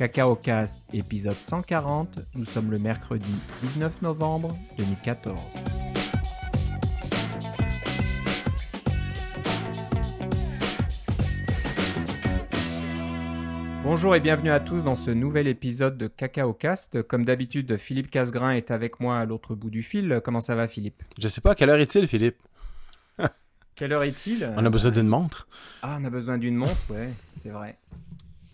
Cacao Cast, épisode 140. Nous sommes le mercredi 19 novembre 2014. Bonjour et bienvenue à tous dans ce nouvel épisode de Cacao Cast. Comme d'habitude, Philippe Casgrain est avec moi à l'autre bout du fil. Comment ça va, Philippe? Je sais pas, quelle heure est-il, Philippe? Quelle heure est-il? On a besoin d'une montre. Ah, on a besoin d'une montre, ouais, c'est vrai.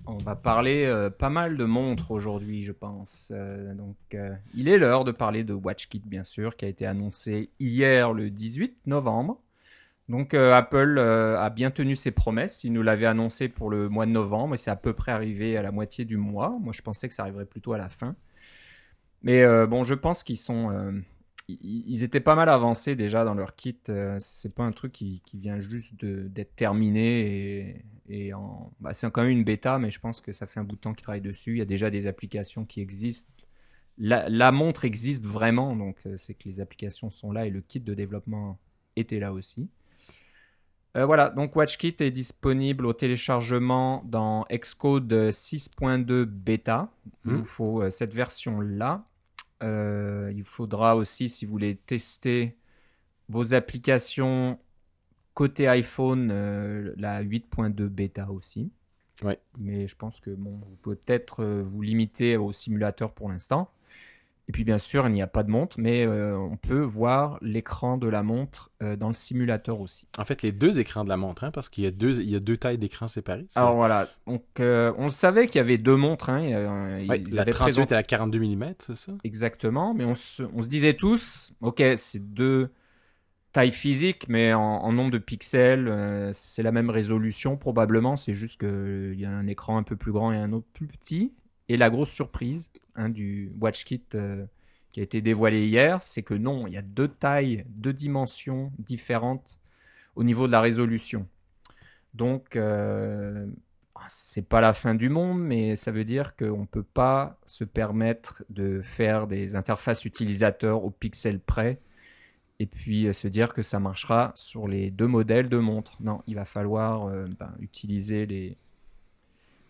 On va parler euh, pas mal de montres aujourd'hui, je pense. Euh, euh, il est l'heure de parler de WatchKit, bien sûr, qui a été annoncé hier, le 18 novembre. Donc, Apple a bien tenu ses promesses. Il nous l'avait annoncé pour le mois de novembre et c'est à peu près arrivé à la moitié du mois. Moi, je pensais que ça arriverait plutôt à la fin. Mais bon, je pense qu'ils sont ils étaient pas mal avancés déjà dans leur kit. c'est pas un truc qui, vient juste d'être terminé et en... bah, c'est quand même une bêta, mais je pense que ça fait un bout de temps qu'ils travaillent dessus. Il y a déjà des applications qui existent. La, montre existe vraiment, donc euh, c'est que les applications sont là et le kit de développement était là aussi. Euh, voilà, donc WatchKit est disponible au téléchargement dans Xcode 6.2 bêta. Il vous faut euh, cette version-là. il faudra aussi, si vous voulez tester vos applications Côté iPhone, euh, la 8.2 bêta aussi. Ouais. Mais je pense que bon, vous pouvez peut-être euh, vous limiter au simulateur pour l'instant. Et puis bien sûr, il n'y a pas de montre, mais euh, on peut voir l'écran de la montre dans le simulateur aussi. En fait, les deux écrans de la montre, hein, parce qu'il y a deux, il y a deux tailles d'écran séparées. Alors voilà, donc on savait qu'il y avait deux montres. Hein, la 38 et la 42 mm, c'est ça? Exactement, mais on se, on se disait tous, ok, c'est deux taille physique, mais en, nombre de pixels, euh, c'est la même résolution probablement. C'est juste qu'il y a un écran un peu plus grand et un autre plus petit. Et la grosse surprise hein, du WatchKit euh, qui a été dévoilé hier, c'est que non, il y a deux tailles, deux dimensions différentes au niveau de la résolution. Donc, euh, c'est pas la fin du monde, mais ça veut dire qu'on ne peut pas se permettre de faire des interfaces utilisateurs au pixel près et puis euh, se dire que ça marchera sur les deux modèles de montres. Non, il va falloir euh, ben, utiliser les,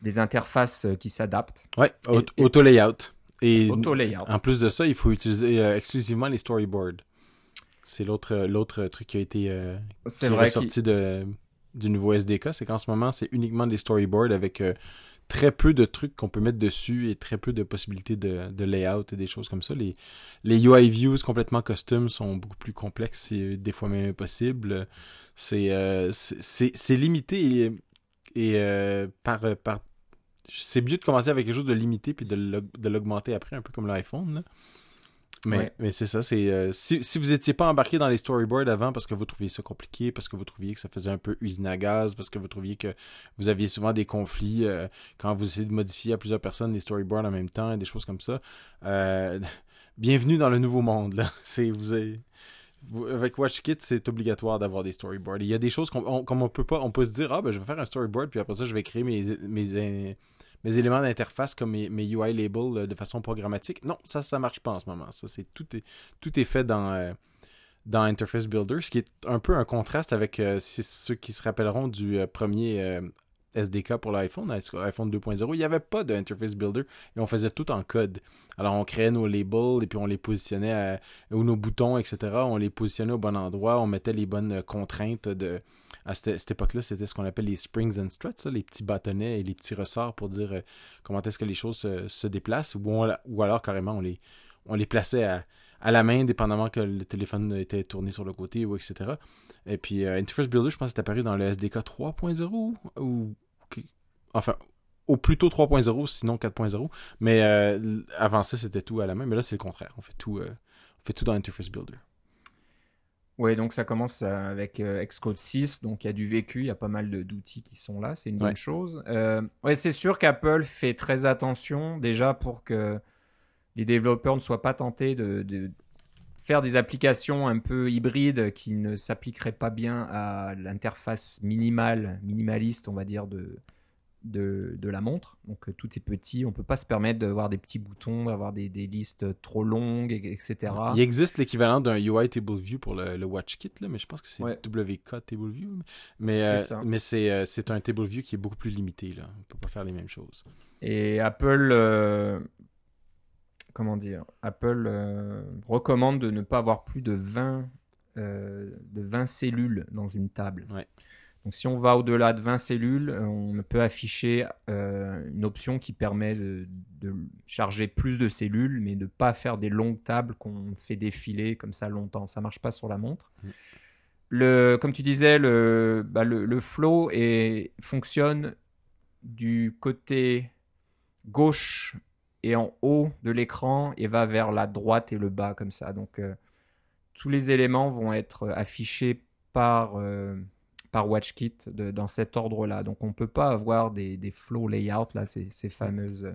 des interfaces euh, qui s'adaptent. Ouais, auto layout. Et auto layout. En plus de ça, il faut utiliser exclusivement les storyboards. C'est l'autre l'autre truc qui a été sorti de du nouveau SDK, c'est qu'en ce moment, c'est uniquement des storyboards avec très peu de trucs qu'on peut mettre dessus et très peu de possibilités de, layout et des choses comme ça. Les, UI views complètement custom sont beaucoup plus complexes et des fois même impossibles. C'est euh, c'est limité et, euh, par, par c'est mieux de commencer avec quelque chose de limité puis de l'augmenter après, un peu comme l'iPhone. Mais, mais c'est ça, c'est euh, si, si vous n'étiez pas embarqué dans les storyboards avant parce que vous trouviez ça compliqué, parce que vous trouviez que ça faisait un peu usine à gaz, parce que vous trouviez que vous aviez souvent des conflits euh, quand vous essayez de modifier à plusieurs personnes les storyboards en même temps et des choses comme ça, euh, bienvenue dans le nouveau monde. Là. C'est, vous, avez, avec WatchKit, c'est obligatoire d'avoir des storyboards. Il y a des choses qu'on comme on peut pas, on peut se dire, ah ben je vais faire un storyboard, puis après ça je vais créer mes, mes mes éléments d'interface comme mes, UI labels euh, de façon programmatique. Non, ça, ça marche pas en ce moment. C'est tout est, fait dans, euh, dans Interface Builder, ce qui est un peu un contraste avec euh, ceux qui se rappelleront du premier SDK pour l'iPhone, iPhone 2.0, il n'y avait pas d'Interface Builder et on faisait tout en code. Alors on créait nos labels et puis on les positionnait ou nos boutons, etc. On les positionnait au bon endroit, on mettait les bonnes contraintes de, à cette, époque-là, c'était ce qu'on appelle les springs and struts, les petits bâtonnets et les petits ressorts pour dire euh, comment est-ce que les choses se, déplacent, ou, ou, alors carrément on les, on les plaçait à, la main, dépendamment que le téléphone était tourné sur le côté, ou etc. Et puis euh, Interface Builder, je pense que c'est apparu dans le SDK 3.0, ou enfin, au plutôt 3.0, sinon 4.0. Mais euh, avant ça, c'était tout à la main. Mais là, c'est le contraire. On fait tout, on fait tout dans Interface Builder. Oui, donc ça commence euh, avec euh, Xcode 6, donc il y a du vécu, il y a pas mal d'outils qui sont là, c'est une bonne chose. Euh, ouais, c'est sûr qu'Apple fait très attention déjà pour que les développeurs ne soient pas tentés de, faire des applications un peu hybrides qui ne s'appliqueraient pas bien à l'interface minimale, minimaliste, on va dire, de, de, la montre. Donc tout est petit, on peut pas se permettre d'avoir des petits boutons, d'avoir des, listes trop longues, etc. Il existe l'équivalent d'un UI Table View pour le, Watch Kit, là, mais je pense que c'est WK Table View. Mais mais c'est un Table View qui est beaucoup plus limité. Là. On peut pas faire les mêmes choses. Et Apple comment dire, Apple euh, recommande de ne pas avoir plus de 20, euh, de 20 cellules dans une table. Donc si on va au-delà de 20 cellules, on peut afficher euh, une option qui permet de, charger plus de cellules, mais de ne pas faire des longues tables qu'on fait défiler comme ça longtemps. Ça marche pas sur la montre. Le, comme tu disais, le, bah, le, flow fonctionne du côté gauche et en haut de l'écran et va vers la droite et le bas comme ça. Donc euh, tous les éléments vont être affichés par, euh, par WatchKit dans cet ordre-là. Donc on ne peut pas avoir des, des flow layout, là, ces, ces fameuses euh,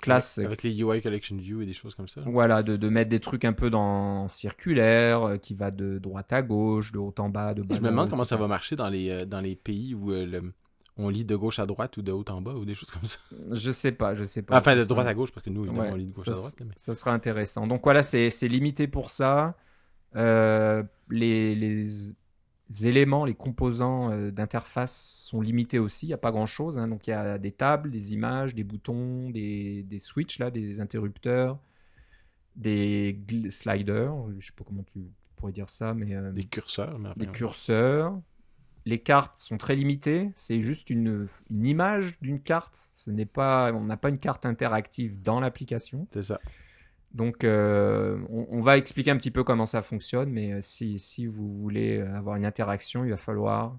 classes. Avec les UI Collection View et des choses comme ça. Voilà, de, de mettre des trucs un peu dans circulaire, qui va de droite à gauche, de haut en bas, de bas Je me demande comment ça va marcher dans les, dans les pays où le on lit de gauche à droite ou de haut en bas ou des choses comme ça. Je sais pas, je sais pas. Enfin, de droite à gauche, parce que nous, on lit de gauche à droite. Ça sera intéressant. Donc voilà, c'est limité pour ça. Euh, les, les, éléments, les composants euh, d'interface sont limités aussi. Il n'y a pas grand-chose. Hein. Donc il y a des tables, des images, des boutons, des, des switches, là, des interrupteurs, des sliders. Je sais pas comment tu pourrais dire ça, mais... Euh, des curseurs. des curseurs les cartes sont très limitées. C'est juste une, image d'une carte. Ce n'est pas, on n'a pas une carte interactive dans l'application. C'est ça. Donc, euh, on, va expliquer un petit peu comment ça fonctionne. Mais euh, si, si, vous voulez avoir une interaction, il va falloir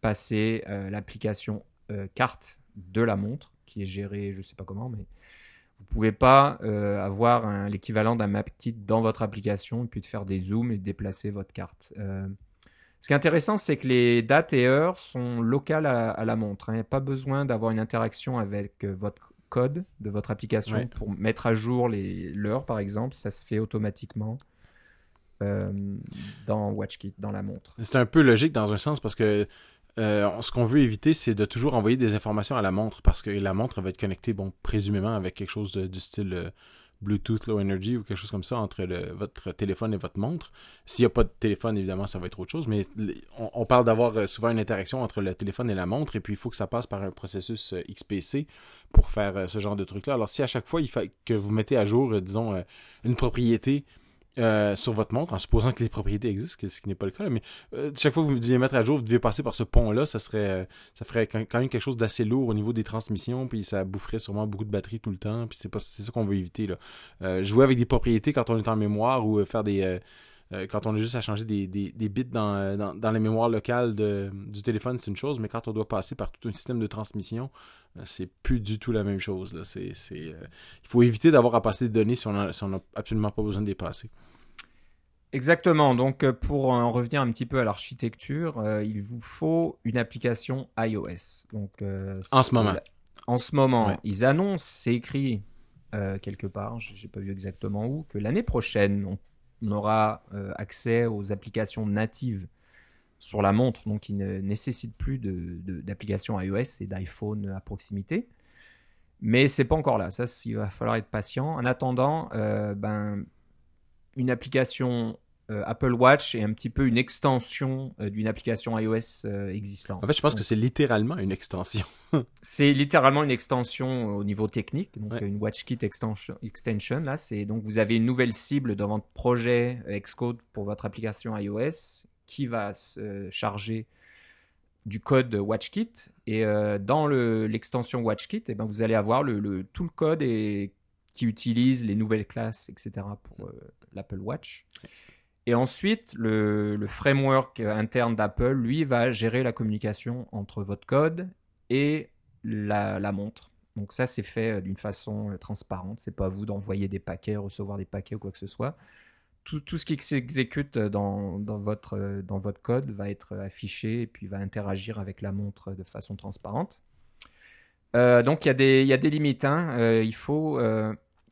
passer euh, l'application carte de la montre, qui est gérée, je ne sais pas comment, mais vous ne pouvez pas avoir l'équivalent d'un map kit dans votre application et puis de faire des zooms et de déplacer votre carte. Ce qui est intéressant, c'est que les dates et heures sont locales à, la montre. Il n'y a pas besoin d'avoir une interaction avec euh, votre code de votre application pour mettre à jour l'heure, par exemple. Ça se fait automatiquement euh, dans WatchKit, dans la montre. C'est un peu logique dans un sens parce que euh, ce qu'on veut éviter, c'est de toujours envoyer des informations à la montre parce que la montre va être connectée, bon, présumément avec quelque chose du style Bluetooth Low Energy ou quelque chose comme ça entre votre téléphone et votre montre. S'il n'y a pas de téléphone, évidemment, ça va être autre chose, mais on, parle d'avoir euh, souvent une interaction entre le téléphone et la montre, et puis il faut que ça passe par un processus euh, XPC pour faire euh, ce genre de truc-là. Alors si à chaque fois il faut que vous mettez à jour, disons, une propriété, euh, sur votre montre, en supposant que les propriétés existent, ce qui n'est pas le cas. mais euh, chaque fois que vous devez mettre à jour, vous devez passer par ce pont-là, ça serait, euh, ça ferait quand même quelque chose d'assez lourd au niveau des transmissions, puis ça boufferait sûrement beaucoup de batterie tout le temps, puis c'est ça qu'on veut éviter là. jouer avec des propriétés quand on est en mémoire ou faire des quand on a juste à changer des, bits dans, dans, dans, la mémoire locale du téléphone, c'est une chose, mais quand on doit passer par tout un système de transmission, c'est plus du tout la même chose. Là. Il faut éviter d'avoir à passer des données si on n'a absolument pas besoin de les passer. Exactement. Donc, euh, pour en revenir un petit peu à l'architecture, euh, il vous faut une application iOS. Donc, euh, en ce moment. En ce moment, ils annoncent, c'est écrit quelque part, j'ai pas vu exactement où, que l'année prochaine, on, aura accès aux applications natives sur la montre, donc qui ne nécessitent plus d'applications de, iOS et d'iPhone à proximité. Mais c'est pas encore là. Ça, il va falloir être patient. En attendant, ben une application euh, Apple Watch est un petit peu une extension euh, d'une application iOS euh, existante. En fait, je pense que c'est littéralement une extension. c'est littéralement une extension au niveau technique, donc une WatchKit extension, extension. Là, c'est donc vous avez une nouvelle cible dans votre projet Xcode pour votre application iOS qui va se charger du code WatchKit et dans l'extension WatchKit, eh ben, vous allez avoir le, tout le code et qui utilise les nouvelles classes, etc. pour l'Apple Watch. Et ensuite, le, framework interne d'Apple, lui, va gérer la communication entre votre code et la, montre. Donc ça, c'est fait euh, d'une façon euh, transparente. C'est pas à vous d'envoyer des paquets, recevoir des paquets ou quoi que ce soit. Tout, ce qui s'exécute dans, votre, dans votre code va être affiché et puis va interagir avec la montre de façon transparente. Euh, donc il y, a des, y a des limites. Hein. il faut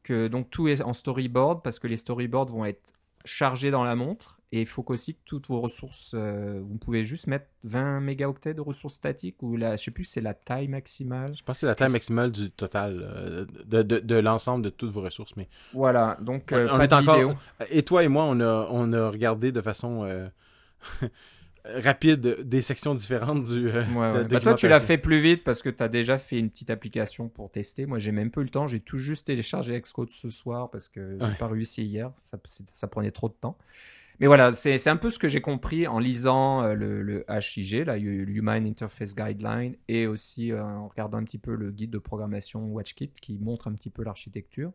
que donc tout est en storyboard parce que les storyboards vont être chargés dans la montre Et il faut aussi que toutes vos ressources, euh, vous pouvez juste mettre 20 mégaoctets de ressources statiques ou la, je sais plus, c'est la taille maximale. Je pense que c'est la taille maximale du total euh, de, de, de l'ensemble de toutes vos ressources. Mais voilà, donc on, pas est encore. Et toi et moi, on a, on a regardé de façon rapide des sections différentes du. Euh, bah, toi, tu l'as fait plus vite parce que tu as déjà fait une petite application pour tester. Moi, j'ai même peu le temps. J'ai tout juste téléchargé Xcode ce soir parce que j'ai pas réussi hier. Ça, ça, prenait trop de temps. Mais voilà, c'est un peu ce que j'ai compris en lisant euh, le, le, HIG, là, Human Interface Guideline, et aussi euh, en regardant un petit peu le guide de programmation WatchKit qui montre un petit peu l'architecture.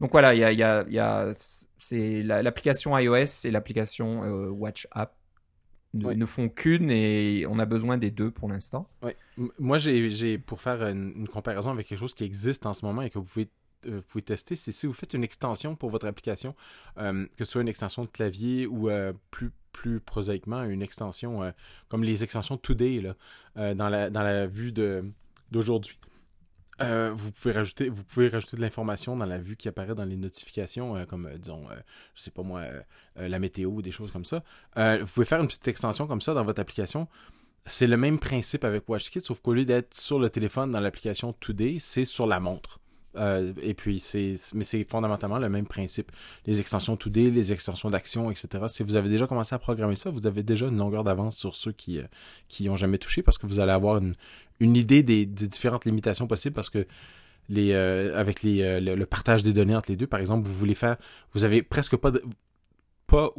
Donc voilà, il y a, y a, y a c'est l'application iOS et l'application Watch App ne, font qu'une et on a besoin des deux pour l'instant. Moi, j'ai pour faire une, comparaison avec quelque chose qui existe en ce moment et que vous pouvez, euh, pouvez tester, c'est si vous faites une extension pour votre application, euh, que ce soit une extension de clavier ou euh, plus plus prosaïquement une extension comme les extensions Today là, dans, la, dans la vue d'aujourd'hui. Euh, vous pouvez rajouter vous pouvez rajouter de l'information dans la vue qui apparaît dans les notifications euh, comme euh, disons je sais pas moi la météo ou des choses comme ça. Vous pouvez faire une petite extension comme ça dans votre application. C'est le même principe avec WatchKit sauf qu'au lieu d'être sur le téléphone dans l'application Today c'est sur la montre euh, et puis, c'est, mais c'est fondamentalement le même principe. Les extensions 2D, les extensions d'action, etc. Si vous avez déjà commencé à programmer ça, vous avez déjà une longueur d'avance sur ceux qui euh, qui ont jamais touché parce que vous allez avoir une, idée des, différentes limitations possibles parce que les euh, avec les, le, partage des données entre les deux, par exemple, vous voulez faire, vous avez presque pas de, pas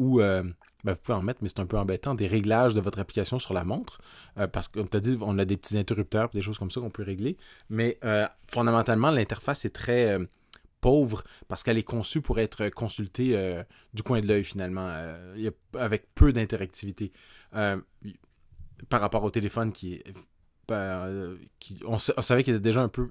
ben, vous pouvez en mettre, mais c'est un peu embêtant, des réglages de votre application sur la montre. Euh, parce que, comme tu as dit, on a des petits interrupteurs, des choses comme ça qu'on peut régler. Mais euh, fondamentalement, l'interface est très euh, pauvre parce qu'elle est conçue pour être consultée du coin de l'œil finalement, avec peu d'interactivité. par rapport au téléphone qui qui, on savait qu'il était déjà un peu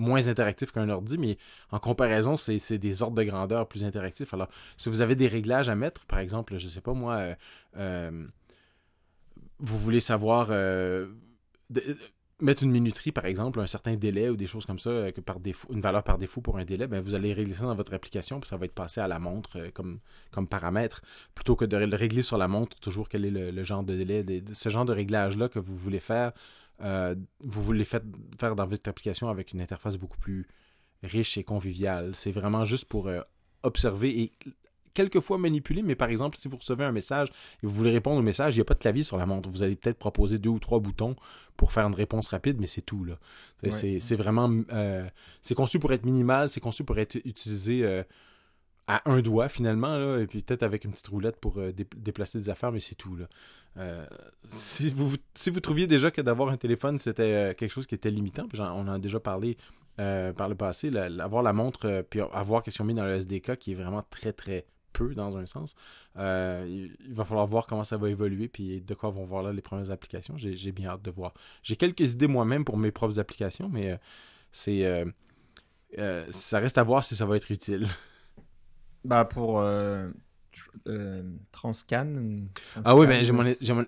moins interactif qu'un ordi, mais en comparaison, c'est des ordres de grandeur plus interactifs. Alors, si vous avez des réglages à mettre, par exemple, je sais pas moi, euh, euh, vous voulez savoir euh, mettre une minuterie, par exemple, un certain délai ou des choses comme ça, que par défaut, une valeur par défaut pour un délai, ben vous allez régler ça dans votre application, puis ça va être passé à la montre comme, comme paramètre, plutôt que de le régler sur la montre, toujours quel est le, genre de délai, ce genre de réglage-là que vous voulez faire euh, vous voulez faire dans votre application avec une interface beaucoup plus riche et conviviale. C'est vraiment juste pour euh, observer et quelquefois manipuler, mais par exemple, si vous recevez un message et vous voulez répondre au message, il n'y a pas de clavier sur la montre. Vous allez peut-être proposer deux ou trois boutons pour faire une réponse rapide, mais c'est tout. là. C'est vraiment... Euh, c'est conçu pour être minimal, c'est conçu pour être utilisé à un doigt finalement, là, et puis peut-être avec une petite roulette pour euh, déplacer des affaires, mais c'est tout. Euh, si, vous, trouviez déjà que d'avoir un téléphone, c'était euh, quelque chose qui était limitant, on en a déjà parlé par le passé, avoir la montre, puis avoir qu'est-ce qu'on met dans le SDK, qui est vraiment très très peu dans un sens, il va falloir voir comment ça va évoluer, puis de quoi vont voir là les premières applications. J'ai bien hâte de voir. J'ai quelques idées moi-même pour mes propres applications, mais c'est... ça reste à voir si ça va être utile. Bah pour euh, euh, Transcan, Ah oui, ben j'ai mon,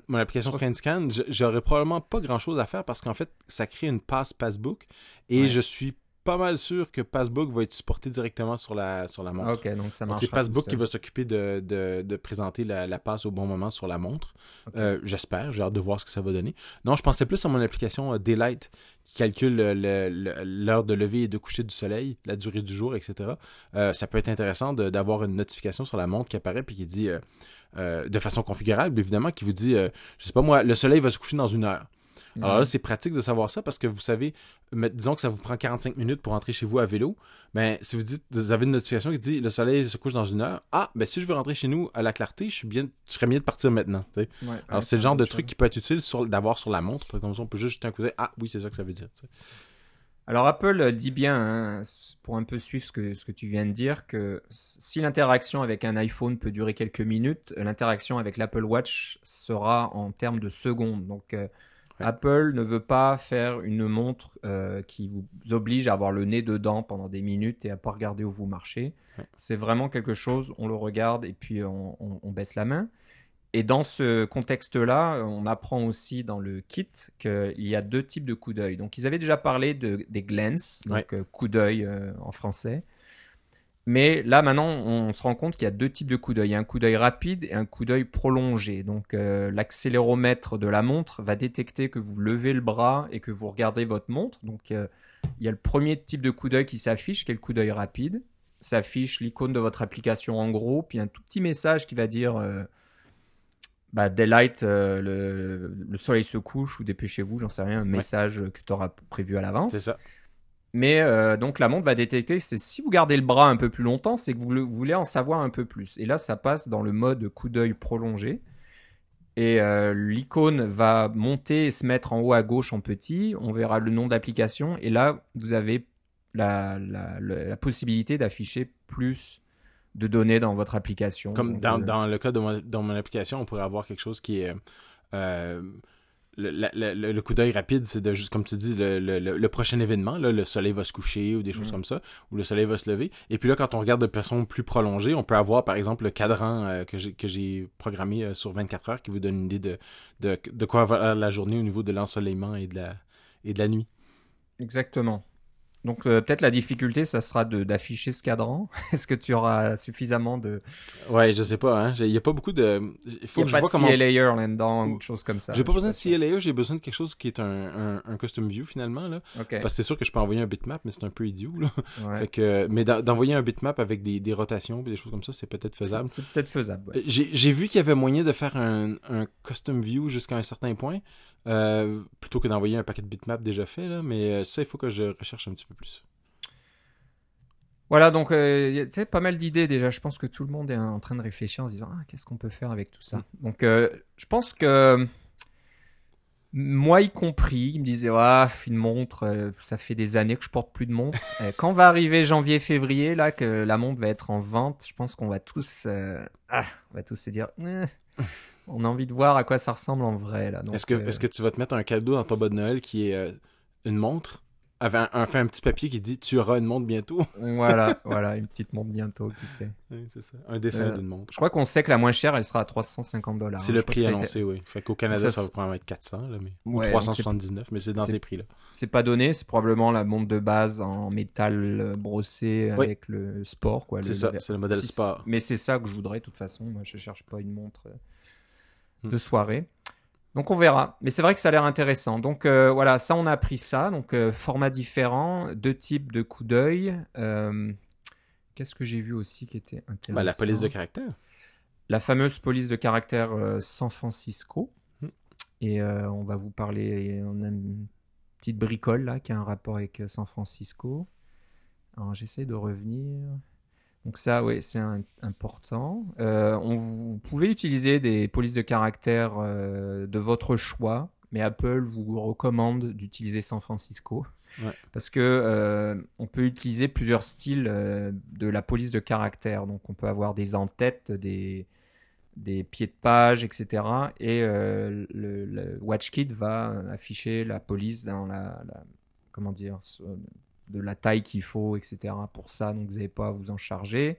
mon, application Transcan. J'aurais probablement pas grand chose à faire parce qu'en fait, ça crée une passe Passbook et je suis pas mal sûr que Passbook va être supporté directement sur la, sur la montre. Ok, donc ça marche. C'est Passbook qui va s'occuper de, de, de, présenter la, la, passe au bon moment sur la montre. Euh, j'espère, j'ai hâte de voir ce que ça va donner. Non, je pensais plus à mon application euh, Daylight qui calcule l'heure de lever et de coucher du soleil, la durée du jour, etc. Euh, ça peut être intéressant d'avoir une notification sur la montre qui apparaît puis qui dit, de façon configurable évidemment, qui vous dit, je sais pas moi, le soleil va se coucher dans une heure. Alors là, c'est pratique de savoir ça parce que vous savez, disons que ça vous prend 45 minutes pour rentrer chez vous à vélo. Mais si vous dites, vous avez une notification qui dit le soleil se couche dans une heure, ah, ben si je veux rentrer chez nous à la clarté, je suis bien, je serais mieux de partir maintenant. Alors c'est le genre de truc qui peut être utile d'avoir sur la montre. Comme ça, on peut juste jeter un coup d'œil. Ah, oui, c'est ça que ça veut dire. Alors Apple dit bien, hein, pour un peu suivre ce que, ce que tu viens de dire, que si l'interaction avec un iPhone peut durer quelques minutes, l'interaction avec l'Apple Watch sera en termes de secondes. Donc euh, Apple ne veut pas faire une montre euh, qui vous oblige à avoir le nez dedans pendant des minutes et à pas regarder où vous marchez. C'est vraiment quelque chose, on le regarde et puis on, baisse la main. Et dans ce contexte-là, on apprend aussi dans le kit qu'il y a deux types de coups d'œil. Donc ils avaient déjà parlé de, des glens, donc euh, coup d'œil euh, en français. Mais là, maintenant, on se rend compte qu'il y a deux types de coups d'œil. Il y a un coup d'œil rapide et un coup d'œil prolongé. Donc, euh, l'accéléromètre de la montre va détecter que vous levez le bras et que vous regardez votre montre. Donc, euh, il y a le premier type de coup d'œil qui s'affiche, qui est le coup d'œil rapide. S'affiche l'icône de votre application en gros, puis un tout petit message qui va dire euh, bah, Daylight, le, soleil se couche ou dépêchez-vous, j'en sais rien, un message que tu auras prévu à l'avance. C'est ça. Mais euh, donc la montre va détecter, c'est si vous gardez le bras un peu plus longtemps, c'est que vous, voulez en savoir un peu plus. Et là, ça passe dans le mode coup d'œil prolongé. Et euh, l'icône va monter et se mettre en haut à gauche en petit. On verra le nom d'application. Et là, vous avez la, possibilité d'afficher plus de données dans votre application. Comme dans, euh, dans, le cas de mon, dans mon application, on pourrait avoir quelque chose qui est le, coup d'œil rapide, c'est de juste, comme tu dis, le, prochain événement. Là, le soleil va se coucher ou des choses mm. comme ça, ou le soleil va se lever. Et puis là, quand on regarde de façon plus prolongée, on peut avoir, par exemple, le cadran euh, que j'ai programmé euh, sur 24 heures qui vous donne une idée de, de, de quoi va la journée au niveau de l'ensoleillement et, de la, et de la nuit. Exactement. Donc euh, peut-être la difficulté, ça sera d'afficher ce cadran. Est-ce que tu auras suffisamment de... Ouais, je sais pas. Hein. Il n'y a pas beaucoup de... Il faut que je vois comment... Layer là-dedans ou chose comme ça. J'ai pas besoin de CA layer, j'ai besoin de quelque chose qui est un, un, custom view finalement. Là. Parce que c'est sûr que je peux envoyer un bitmap, mais c'est un peu idiot. Là. Fait que... Mais d'envoyer un bitmap avec des, des rotations et des choses comme ça, c'est peut-être faisable. C'est peut-être faisable. Ouais. J'ai vu qu'il y avait moyen de faire un, un custom view jusqu'à un certain point. Euh, plutôt que d'envoyer un paquet de bitmap déjà fait, là, mais euh, ça, il faut que je recherche un petit peu plus. Voilà, donc euh, tu sais, pas mal d'idées déjà. Je pense que tout le monde est en train de réfléchir en se disant ah, qu'est-ce qu'on peut faire avec tout ça? Mm. Donc euh, je pense que moi y compris, il me disait ah, une montre, euh, ça fait des années que je porte plus de montre. quand va arriver janvier, février, là que la montre va être en vente, je pense qu'on va tous, ah, on va tous se dire. Eh, on a envie de voir à quoi ça ressemble en vrai là. Est-ce que, est-ce que tu vas te mettre un cadeau dans ton bon de Noël qui est une montre? Avait un, fait un petit papier qui dit tu auras une montre bientôt. voilà, voilà, une petite montre bientôt, qui sait. Oui, c'est ça. Un dessin euh, d'une montre. Je crois qu'on sait que la moins chère, elle sera à 350 dollars. C'est le prix annoncé, oui. Fait qu'au Canada, ça, va probablement être 400, là, mais... ou 379, mais c'est dans ces prix-là. C'est pas donné, c'est probablement la montre de base en métal euh, brossé avec le sport, quoi. C'est ça, c'est le modèle sport. Mais c'est ça que je voudrais, de toute façon. Moi, je cherche pas une montre euh, de hmm. soirée. Donc on verra. Mais c'est vrai que ça a l'air intéressant. Donc euh, voilà, ça on a appris ça. Donc euh, format différent, deux types de coups d'œil. Euh, qu'est-ce que j'ai vu aussi qui était intéressant bah, La police de caractère. La fameuse police de caractère San Francisco. Hmm. Et on va vous parler, on a une petite bricole là qui a un rapport avec San Francisco. Alors j'essaie de revenir. Donc ça, oui, c'est important. Euh, on, vous pouvez utiliser des polices de caractère euh, de votre choix, mais Apple vous recommande d'utiliser San Francisco. Parce que euh, on peut utiliser plusieurs styles de la police de caractère. Donc on peut avoir des en-têtes, des, des pieds de page, etc. Et le, le, WatchKit va afficher la police dans la, la comment dire, de la taille qu'il faut, etc. Pour ça, donc vous n'avez pas à vous en charger.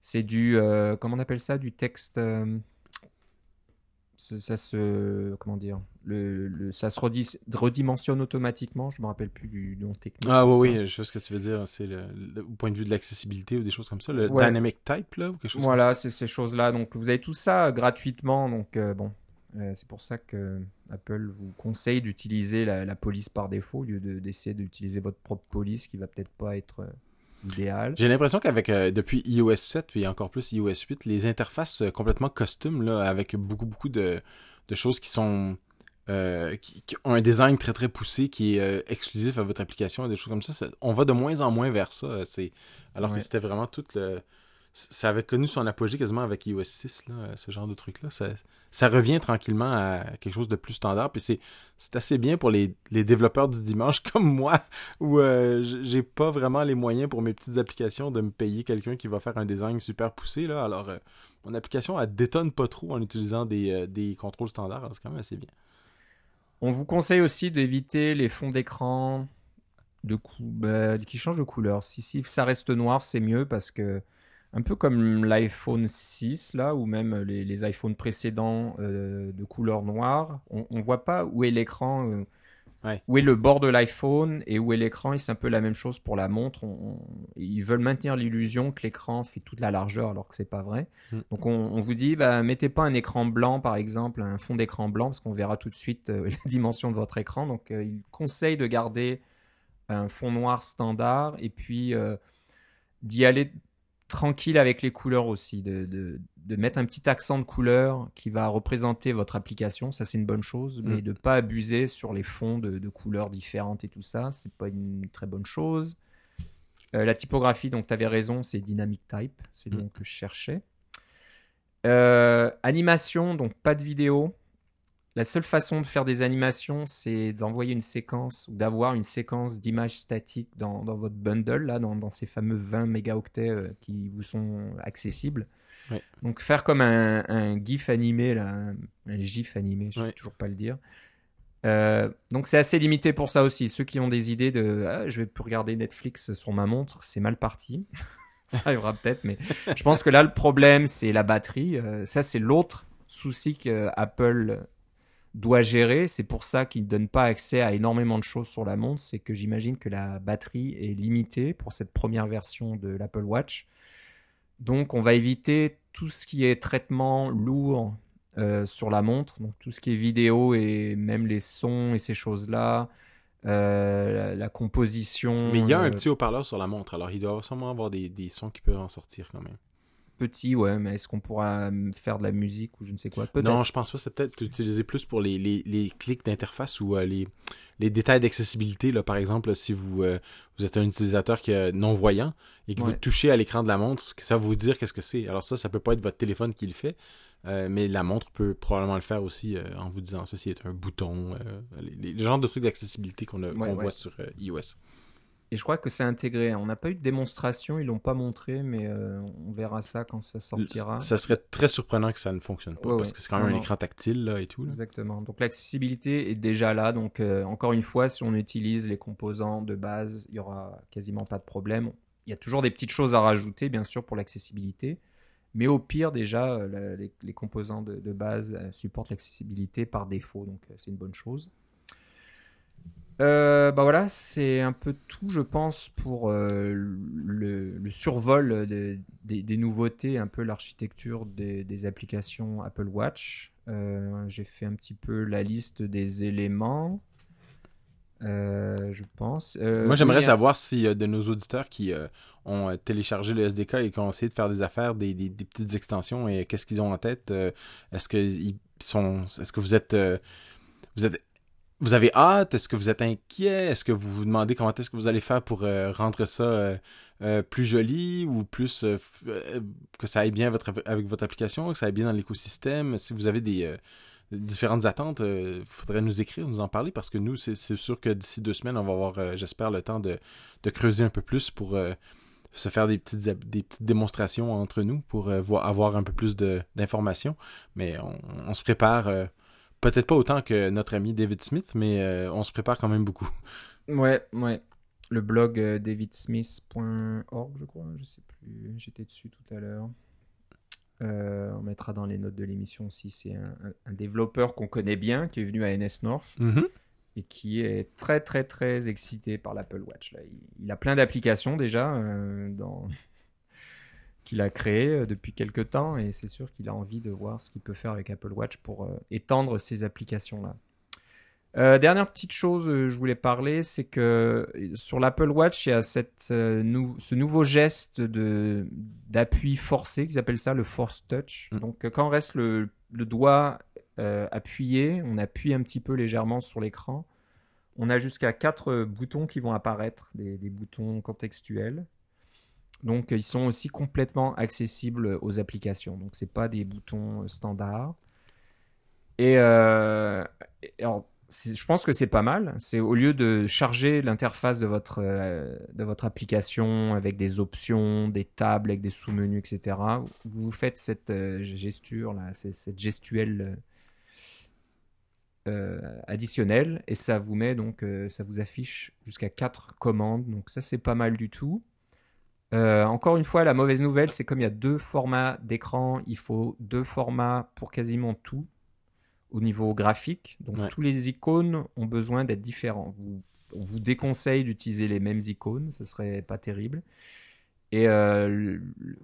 C'est du, euh, comment on appelle ça, du texte. Euh, ça, se, comment dire, le, ça se redimensionne automatiquement. Je me rappelle plus du nom technique. Ah oui, oui, je sais ce que tu veux dire. C'est le, au point de vue de l'accessibilité ou des choses comme ça, le dynamic type là ou quelque chose. Voilà, c'est ces choses-là. Donc vous avez tout ça gratuitement. Donc euh, bon, euh, c'est pour ça que Apple vous conseille d'utiliser la, police par défaut au lieu d'essayer d'utiliser votre propre police qui va peut-être pas être euh, idéal. J'ai l'impression qu'avec euh, depuis iOS 7 puis encore plus iOS 8, les interfaces complètement custom là, avec beaucoup beaucoup de, choses qui sont qui, ont un design très très poussé qui est exclusif à votre application et des choses comme ça, on va de moins en moins vers ça. C'est alors que c'était vraiment tout le ça avait connu son apogée quasiment avec iOS 6, là, ce genre de truc-là. Ça, ça, revient tranquillement à quelque chose de plus standard. Puis c'est, assez bien pour les, les, développeurs du dimanche comme moi, où euh, j'ai pas vraiment les moyens pour mes petites applications de me payer quelqu'un qui va faire un design super poussé. Là. Alors, euh, mon application, elle détonne pas trop en utilisant des, euh, des contrôles standards. C'est quand même assez bien. On vous conseille aussi d'éviter les fonds d'écran de bah, qui changent de couleur. Si, si ça reste noir, c'est mieux parce que un peu comme l'iPhone 6 là, ou même les, les iPhones précédents euh, de couleur noire. On ne voit pas où est l'écran. Euh, où est le bord de l'iPhone et où est l'écran. Et c'est un peu la même chose pour la montre. ils veulent maintenir l'illusion que l'écran fait toute la largeur alors que c'est pas vrai. Mm. Donc on, vous dit, bah, mettez pas un écran blanc par exemple, un fond d'écran blanc parce qu'on verra tout de suite euh, la dimension de votre écran. Donc euh, il conseille de garder un fond noir standard et puis d'y aller tranquille avec les couleurs aussi, de, de, mettre un petit accent de couleur qui va représenter votre application, ça c'est une bonne chose, mais mm. de ne pas abuser sur les fonds de, de, couleurs différentes et tout ça, c'est pas une très bonne chose. Euh, la typographie, donc tu avais raison, c'est Dynamic Type, c'est le mm. que je cherchais. Euh, animation, donc pas de vidéo. La seule façon de faire des animations, c'est d'envoyer une séquence ou d'avoir une séquence d'images statiques dans, votre bundle, là, dans, ces fameux 20 mégaoctets euh, qui vous sont accessibles. Donc faire comme un, GIF animé, là, un, GIF animé, je ne sais toujours pas le dire. Euh, donc c'est assez limité pour ça aussi. Ceux qui ont des idées de ah, je vais plus regarder Netflix sur ma montre, c'est mal parti. ça arrivera peut-être, mais je pense que là le problème c'est la batterie. Euh, ça c'est l'autre souci que Apple doit gérer. C'est pour ça qu'il ne donne pas accès à énormément de choses sur la montre. C'est que j'imagine que la batterie est limitée pour cette première version de l'Apple Watch. Donc on va éviter tout ce qui est traitement lourd euh, sur la montre, donc tout ce qui est vidéo et même les sons et ces choses-là. Euh, la, composition. Mais il y a un petit haut-parleur sur la montre, alors il doit sûrement avoir des, des sons qui peuvent en sortir quand même petit, ouais, mais est-ce qu'on pourra euh, faire de la musique ou je ne sais quoi? Non, je pense pas. C'est peut-être utiliser plus pour les, les, les clics d'interface ou euh, les, les détails d'accessibilité. Par exemple, si vous, euh, vous êtes un utilisateur qui est non-voyant et que vous touchez à l'écran de la montre, ça va vous dire qu'est-ce que c'est. Alors ça, ça peut pas être votre téléphone qui le fait, mais la montre peut probablement le faire aussi en vous disant ceci est un bouton. Les, les, genres de trucs d'accessibilité qu'on voit sur iOS. Et je crois que c'est intégré. On n'a pas eu de démonstration, ils l'ont pas montré, mais euh, on verra ça quand ça sortira. Ça serait très surprenant que ça ne fonctionne pas, parce que c'est quand même un écran tactile là, et tout. Exactement. Donc l'accessibilité est déjà là. Donc euh, encore une fois, si on utilise les composants de base, il y aura quasiment pas de problème. Il y a toujours des petites choses à rajouter, bien sûr, pour l'accessibilité. Mais au pire, déjà, euh, les, composants de, de base supportent l'accessibilité par défaut. Donc c'est une bonne chose. Euh, bah voilà, c'est un peu tout, je pense, pour euh, le, survol des, nouveautés, un peu l'architecture des, applications Apple Watch. Euh, j'ai fait un petit peu la liste des éléments. je pense. Moi, j'aimerais savoir si de nos auditeurs qui ont téléchargé le SDK et qui ont essayé de faire des affaires, des, petites extensions, et qu'est-ce qu'ils ont en tête Est-ce que sont, est-ce que vous êtes, vous êtes vous avez hâte? Est-ce que vous êtes inquiet? Est-ce que vous vous demandez comment est-ce que vous allez faire pour euh, rendre ça euh, euh, plus joli ou plus que ça aille bien avec votre application, que ça aille bien dans l'écosystème? Si vous avez des différentes attentes, il faudrait nous écrire, nous en parler parce que nous, c'est sûr que d'ici deux semaines, on va avoir, j'espère, le temps de, creuser un peu plus pour se faire des petites, des petites démonstrations entre nous pour avoir un peu plus d'informations. Mais on, se prépare Peut-être pas autant que notre ami David Smith, mais euh, on se prépare quand même beaucoup. Ouais, ouais. Le blog euh, davidsmith.org, je crois, je sais plus. J'étais dessus tout à l'heure. Euh, on mettra dans les notes de l'émission aussi. C'est un, développeur qu'on connaît bien, qui est venu à NS North mm-hmm. et qui est très très très excité par l'Apple Watch. Là. Il, a plein d'applications déjà dans, qu'il a créé euh, depuis quelques temps et c'est sûr qu'il a envie de voir ce qu'il peut faire avec Apple Watch pour euh, étendre ces applications-là. Euh, dernière petite chose, je voulais parler, c'est que sur l'Apple Watch, il y a cette, ce nouveau geste de, d'appui forcé, qu'ils appellent ça le force touch. Mm. Donc quand on reste le, le doigt appuyé, on appuie un petit peu légèrement sur l'écran. On a jusqu'à quatre boutons qui vont apparaître, des, des boutons contextuels. Donc, ils sont aussi complètement accessibles aux applications. Donc, c'est pas des boutons standards. Et, euh, je pense que c'est pas mal. C'est au lieu de charger l'interface de votre, euh, de votre application avec des options, des tables avec des sous-menus, etc. Vous faites cette euh, gesture là, cette gestuelle additionnelle et ça vous met donc, ça vous affiche jusqu'à 4 commandes. Donc ça c'est pas mal du tout. Euh, encore une fois, la mauvaise nouvelle, c'est comme il y a deux formats d'écran, il faut deux formats pour quasiment tout. au niveau graphique. Donc tous les icônes ont besoin d'être différents. Vous, on vous déconseille d'utiliser les mêmes icônes, ce serait pas terrible. Et euh,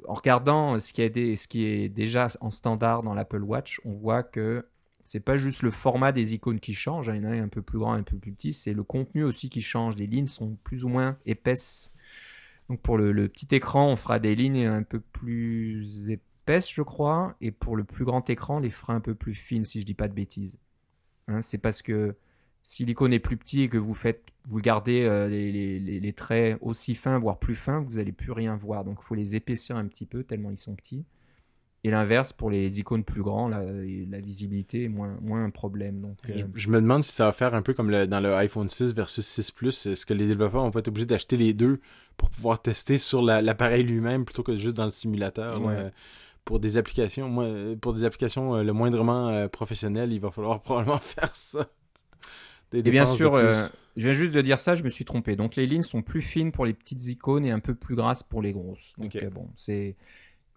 en regardant ce qui, est ce qui est déjà en standard dans l'Apple Watch, on voit que c'est pas juste le format des icônes qui change, il y en a un peu plus grand, un peu plus petit, c'est le contenu aussi qui change. Les lignes sont plus ou moins épaisses. Donc pour le, petit écran, on fera des lignes un peu plus épaisses, je crois, et pour le plus grand écran, les fera un peu plus fines, si je dis pas de bêtises. Hein, c'est parce que si l'icône est plus petit et que vous faites, vous gardez euh, les, traits aussi fins, voire plus fins, vous n'allez plus rien voir. Donc il faut les épaissir un petit peu tellement ils sont petits. Et l'inverse, pour les icônes plus grands, la, la visibilité est moins, moins un problème. Donc, euh, je, me demande si ça va faire un peu comme dans le iPhone 6 versus 6 Plus. Est-ce que les développeurs vont pas être obligés d'acheter les deux pour pouvoir tester sur l'appareil lui-même plutôt que juste dans le simulateur Pour des applications, moi, pour des applications euh, le moindrement professionnelles, il va falloir probablement faire ça. Et bien sûr, euh, je viens juste de dire ça, je me suis trompé. Donc les lignes sont plus fines pour les petites icônes et un peu plus grasses pour les grosses. Donc euh, bon, c'est.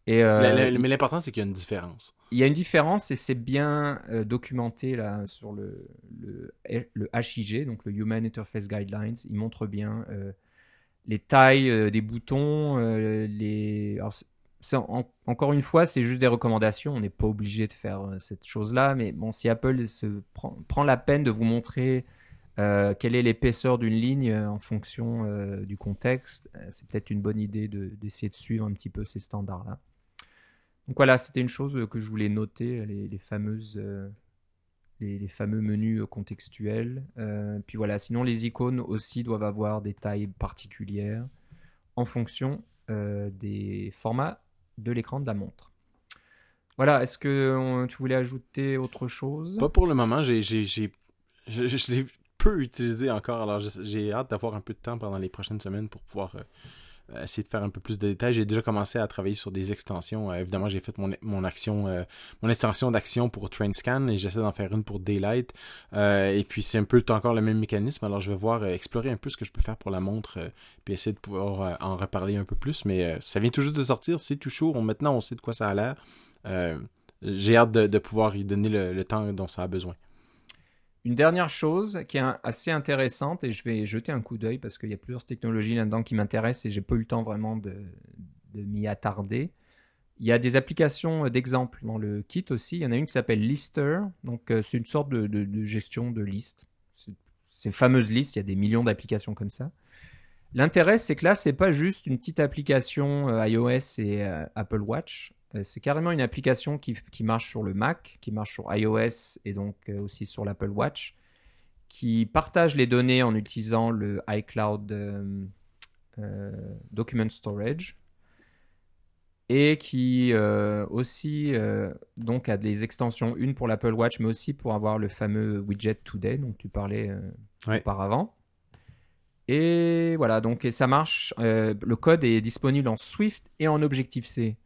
Et, euh, mais l'important, c'est qu'il y a une différence. Il y a une différence et c'est bien documenté là sur le, le, le, HIG, donc le Human Interface Guidelines. Il montre bien les tailles des boutons, les. Alors, encore une fois, c'est juste des recommandations. On n'est pas obligé de faire euh, cette chose-là. Mais bon, si Apple se prend, la peine de vous montrer euh, quelle est l'épaisseur d'une ligne euh, en fonction du contexte, c'est peut-être une bonne idée d'essayer de, suivre un petit peu ces standards-là. Donc voilà, c'était une chose que je voulais noter, les, les, fameux menus contextuels. puis voilà, sinon les icônes aussi doivent avoir des tailles particulières en fonction des formats de l'écran de la montre. Voilà, est-ce que tu voulais ajouter autre chose? Pas pour le moment, j'ai, je, l'ai peu utilisé encore, alors j'ai hâte d'avoir un peu de temps pendant les prochaines semaines pour pouvoir euh, euh, essayer de faire un peu plus de détails. J'ai déjà commencé à travailler sur des extensions. Euh, évidemment, j'ai fait mon, mon action, euh, mon extension d'action pour TrainScan et j'essaie d'en faire une pour Daylight. et puis c'est un peu encore le même mécanisme. Alors je vais voir explorer un peu ce que je peux faire pour la montre, puis essayer de pouvoir en reparler un peu plus. Mais ça vient tout juste de sortir, c'est tout chaud. maintenant, on sait de quoi ça a l'air. j'ai hâte de, pouvoir y donner le temps dont ça a besoin. Une dernière chose qui est assez intéressante, et je vais jeter un coup d'œil parce qu'il y a plusieurs technologies là-dedans qui m'intéressent et j'ai pas eu le temps vraiment de, m'y attarder. Il y a des applications d'exemple dans le kit aussi. Il y en a une qui s'appelle Lister. Donc, euh, c'est une sorte de, gestion de listes. Ces fameuses listes, il y a des millions d'applications comme ça. L'intérêt, c'est que là, c'est pas juste une petite application euh, iOS et euh, Apple Watch. Euh, c'est carrément une application qui, marche sur le Mac, qui marche sur iOS et donc euh, aussi sur l'Apple Watch, qui partage les données en utilisant le iCloud euh, Document Storage et qui aussi donc a des extensions, une pour l'Apple Watch, mais aussi pour avoir le fameux widget Today dont tu parlais auparavant. Et voilà, donc et ça marche. le code est disponible en Swift et en Objective-C.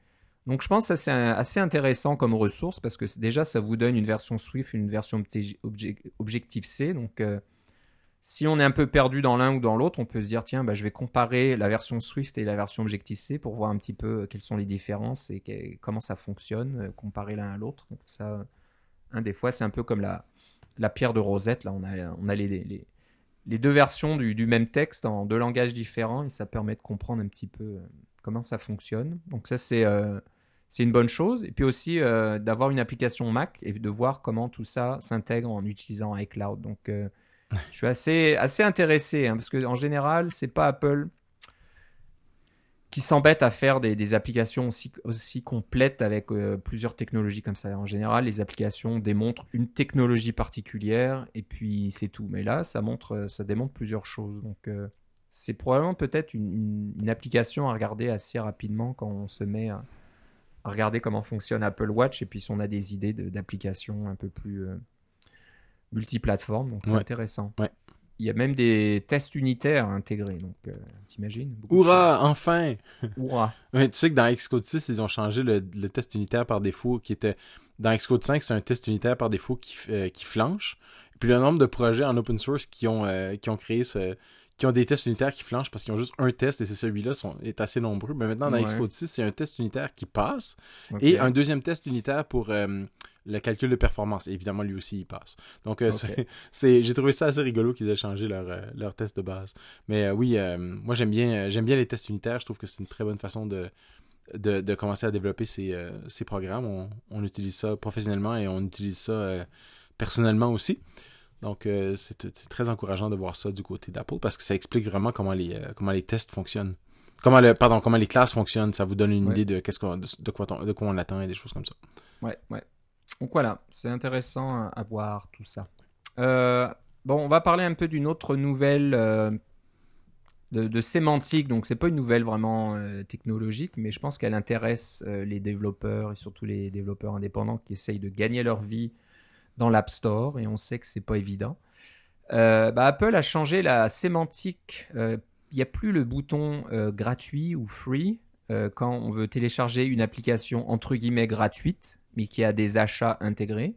Donc je pense que c'est assez intéressant comme ressource parce que déjà ça vous donne une version Swift, une version Objective-C. Donc euh, si on est un peu perdu dans l'un ou dans l'autre, on peut se dire tiens, bah, je vais comparer la version Swift et la version Objective-C pour voir un petit peu euh, quelles sont les différences et comment ça fonctionne, euh, comparer l'un à l'autre. Ça, des fois, c'est un peu comme la, pierre de Rosette. Là, on a, les, deux versions du, même texte en deux langages différents et ça permet de comprendre un petit peu comment ça fonctionne. Donc ça, c'est c'est une bonne chose. Et puis aussi euh, d'avoir une application Mac et de voir comment tout ça s'intègre en utilisant iCloud. Donc euh, je suis assez, assez intéressé hein, parce qu'en général, c'est pas Apple qui s'embête à faire des, applications aussi, aussi, complètes avec euh, plusieurs technologies comme ça. En général, les applications démontrent une technologie particulière et puis c'est tout. Mais là, ça, montre, ça démontre plusieurs choses. Donc c'est probablement peut-être une, une, application à regarder assez rapidement quand on se met à regarder comment fonctionne Apple Watch et puis si on a des idées d'applications un peu plus euh, multiplateformes. Donc c'est intéressant. Il y a même des tests unitaires intégrés, donc euh, t'imagines? Hurrah, enfin Hurrah Tu sais que dans Xcode 6, ils ont changé le, test unitaire par défaut qui était. Dans Xcode 5, c'est un test unitaire par défaut qui, euh, qui flanche. Puis le nombre de projets en open source qui ont, qui ont créé ce, qui ont des tests unitaires qui flanchent parce qu'ils ont juste un test et c'est celui-là est assez nombreux. Mais maintenant, dans Xcode 6, c'est un test unitaire qui passe et un deuxième test unitaire pour euh, le calcul de performance. évidemment, lui aussi, il passe. Donc, euh, c'est, j'ai trouvé ça assez rigolo qu'ils aient changé leur, euh, leur test de base. Mais oui, moi, j'aime bien, j'aime bien les tests unitaires. Je trouve que c'est une très bonne façon de, de, commencer à développer ces, ces programmes. On, on, utilise ça professionnellement et on utilise ça personnellement aussi. Donc, euh, c'est très encourageant de voir ça du côté d'Apple parce que ça explique vraiment comment les, euh, comment les tests fonctionnent. Comment, le, pardon, comment les classes fonctionnent. Ça vous donne une idée de, qu'est-ce de, quoi on, de quoi on attend et des choses comme ça. Ouais, ouais. Donc voilà, c'est intéressant à voir tout ça. Euh, bon, on va parler un peu d'une autre nouvelle de, de, sémantique. Donc, c'est pas une nouvelle vraiment technologique, mais je pense qu'elle intéresse les développeurs et surtout les développeurs indépendants qui essayent de gagner leur vie dans l'App Store et on sait que c'est pas évident. Euh, bah, Apple a changé la sémantique. Euh, il n'y a plus le bouton euh, gratuit ou free quand on veut télécharger une application entre guillemets gratuite, mais qui a des achats intégrés.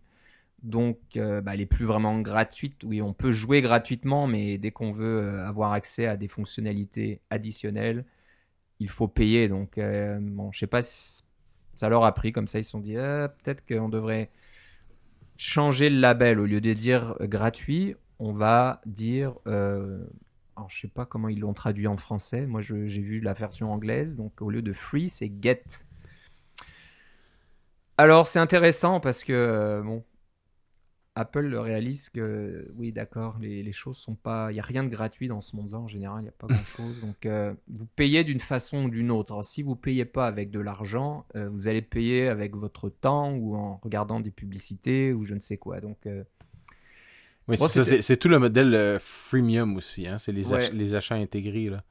Donc, bah, elle n'est plus vraiment gratuite. Oui, on peut jouer gratuitement, mais dès qu'on veut avoir accès à des fonctionnalités additionnelles, il faut payer. Donc, bon, je sais pas si ça leur a pris comme ça. Ils se sont dit, peut-être qu'on devrait changer le label. Au lieu de dire euh, gratuit, on va dire. Euh, alors, je sais pas comment ils l'ont traduit en français. Moi, j'ai vu la version anglaise. Donc, au lieu de free, c'est get. Alors, c'est intéressant parce que, euh, Apple réalise que, oui, d'accord, les, choses sont pas. Il n'y a rien de gratuit dans ce monde-là en général, il n'y a pas grand-chose. Donc, euh, vous payez d'une façon ou d'une autre. si vous payez pas avec de l'argent, euh, vous allez payer avec votre temps ou en regardant des publicités ou je ne sais quoi. Donc. Euh, oui, c'est tout le modèle freemium aussi. Hein? C'est les, les, achats intégrés. Là.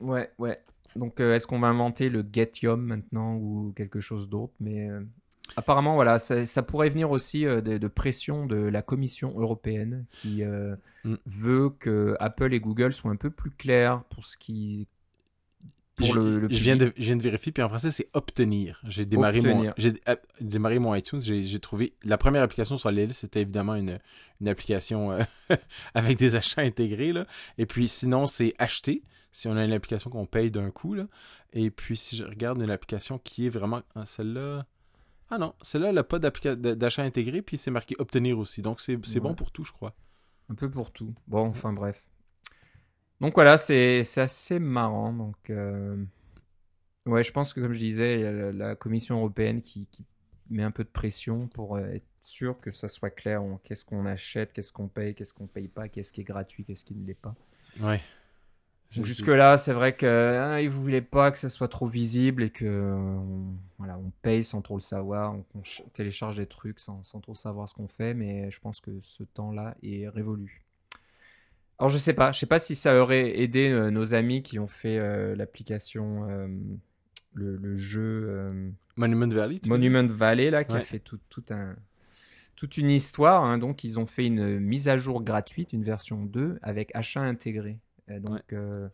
Ouais, ouais. Donc, est-ce qu'on va inventer le Getium maintenant ou quelque chose d'autre? Mais Apparemment, voilà, ça, pourrait venir aussi euh, de, pression de la Commission européenne qui euh, mm. veut que Apple et Google soient un peu plus clairs pour ce qui. Pour le, je, viens de, je viens de vérifier, puis en français, c'est obtenir. J'ai démarré, Mon, j'ai euh, démarré mon iTunes, j'ai trouvé. La première application sur l'île, c'était évidemment une, une application avec des achats intégrés. Là. Et puis sinon, c'est acheter si on a une application qu'on paye d'un coup. Là. Et puis si je regarde une application qui est vraiment. Ah, celle-là. Ah non, c'est là, n'a pas d'achat intégré, puis c'est marqué obtenir aussi. Donc c'est bon pour tout, je crois. Un peu pour tout. Bon, enfin bref. Donc voilà, c'est assez marrant. Donc, euh, ouais, je pense que comme je disais, il y a la, Commission européenne qui, met un peu de pression pour euh, être sûr que ça soit clair. Qu'est-ce qu'on achète, qu'est-ce qu'on paye, qu'est-ce qu'on paye pas, qu'est-ce qui est gratuit, qu'est-ce qui ne l'est pas. Ouais jusque-là, c'est vrai que hein, ils voulaient pas que ça soit trop visible et que on, voilà, on paye sans trop le savoir, on, télécharge des trucs sans, sans trop savoir ce qu'on fait, mais je pense que ce temps-là est révolu. Alors je sais pas, je sais pas si ça aurait aidé euh, nos amis qui ont fait euh, l'application, euh, le, jeu Monument Valley. Monument Valley là, qui a fait tout, tout un toute une histoire. Hein. donc, ils ont fait une mise à jour gratuite, une version 2, avec achat intégré donc, je euh,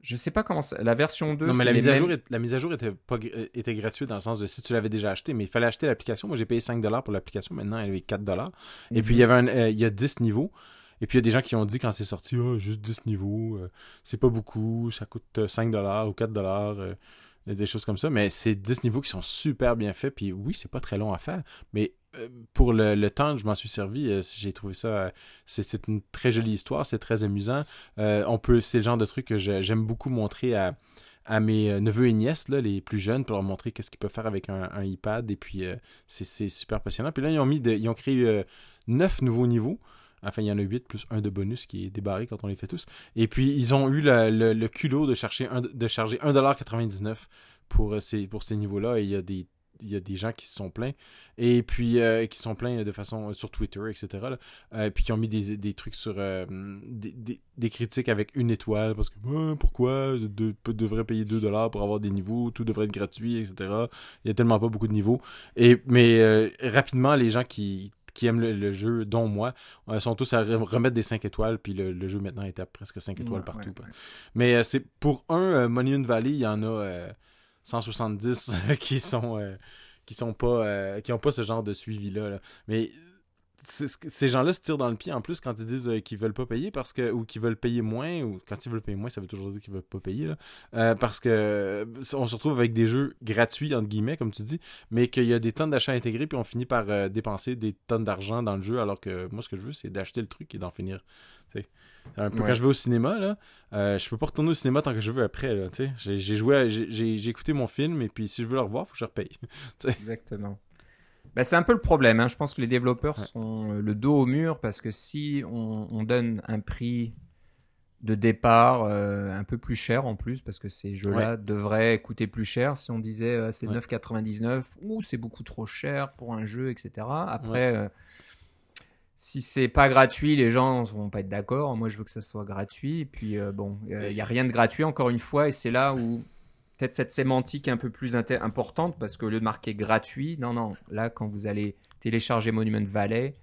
je sais pas comment la version 2 Non mais la mise, à jour la mise à jour était pas était gratuite dans le sens de si tu l'avais déjà acheté mais il fallait acheter l'application. Moi j'ai payé 5 dollars pour l'application, maintenant elle est 4 dollars. Et puis il y avait un, euh, il y a 10 niveaux. Et puis il y a des gens qui ont dit quand c'est sorti oh, juste 10 niveaux, euh, c'est pas beaucoup, ça coûte 5 dollars ou 4 dollars des choses comme ça, mais c'est 10 niveaux qui sont super bien faits, puis oui, c'est pas très long à faire, mais euh, pour le, temps que je m'en suis servi, euh, j'ai trouvé ça, euh, c'est une très jolie histoire, c'est très amusant. on peut, c'est le genre de truc que j'aime beaucoup montrer à, mes neveux et nièces, là, les plus jeunes, pour leur montrer qu'est-ce qu'ils peuvent faire avec un, iPad, et puis c'est super passionnant. Puis là, ils ont mis, ils ont créé neuf nouveaux niveaux. Enfin, il y en a 8 plus un de bonus qui est débarré quand on les fait tous. Et puis, ils ont eu le, culot de, un, de charger 1,99$ pour ces, pour ces niveaux-là. Et il y a des il y a des gens qui se sont plaints. Et puis euh, qui sont plaints de façon euh, sur Twitter etc là, euh, puis qui ont mis des, des trucs sur des, des, critiques avec une étoile parce que pourquoi de, devrait payer 2 dollars pour avoir des niveaux tout devrait être gratuit etc il y a tellement pas beaucoup de niveaux. Et mais rapidement les gens qui qui aiment le, jeu, dont moi, euh, sont tous à remettre des 5 étoiles, puis le, jeu maintenant est à presque 5 étoiles partout. Mais euh, c'est pour un euh, Monument Valley, il y en a 170 qui sont qui sont pas qui ont pas ce genre de suivi là, mais ces gens-là se tirent dans le pied en plus quand ils disent euh, qu'ils veulent pas payer parce que ou qu'ils veulent payer moins ou quand ils veulent payer moins ça veut toujours dire qu'ils veulent pas payer euh, parce que euh, on se retrouve avec des jeux gratuits entre guillemets comme tu dis mais qu'il y a des tonnes d'achats intégrés puis on finit par dépenser des tonnes d'argent dans le jeu alors que moi ce que je veux c'est d'acheter le truc et d'en finir un peu quand je vais au cinéma là je peux pas retourner au cinéma tant que je veux après là j'ai joué j'ai écouté mon film et puis si je veux le revoir faut que je repaye. Exactement. Bah, c'est un peu le problème. Hein. Je pense que les développeurs sont euh, le dos au mur parce que si on, donne un prix de départ euh, un peu plus cher en plus, parce que ces jeux-là devraient coûter plus cher, si on disait euh, c'est 9,99 ou c'est beaucoup trop cher pour un jeu, etc. Après, si c'est pas gratuit, les gens vont pas être d'accord. Moi, je veux que ça soit gratuit. Et puis, bon, il n'y a rien de gratuit encore une fois, et c'est là où peut-être cette sémantique un peu plus importante parce que de marquer gratuit, non, non, là, quand vous allez télécharger Monument Valley,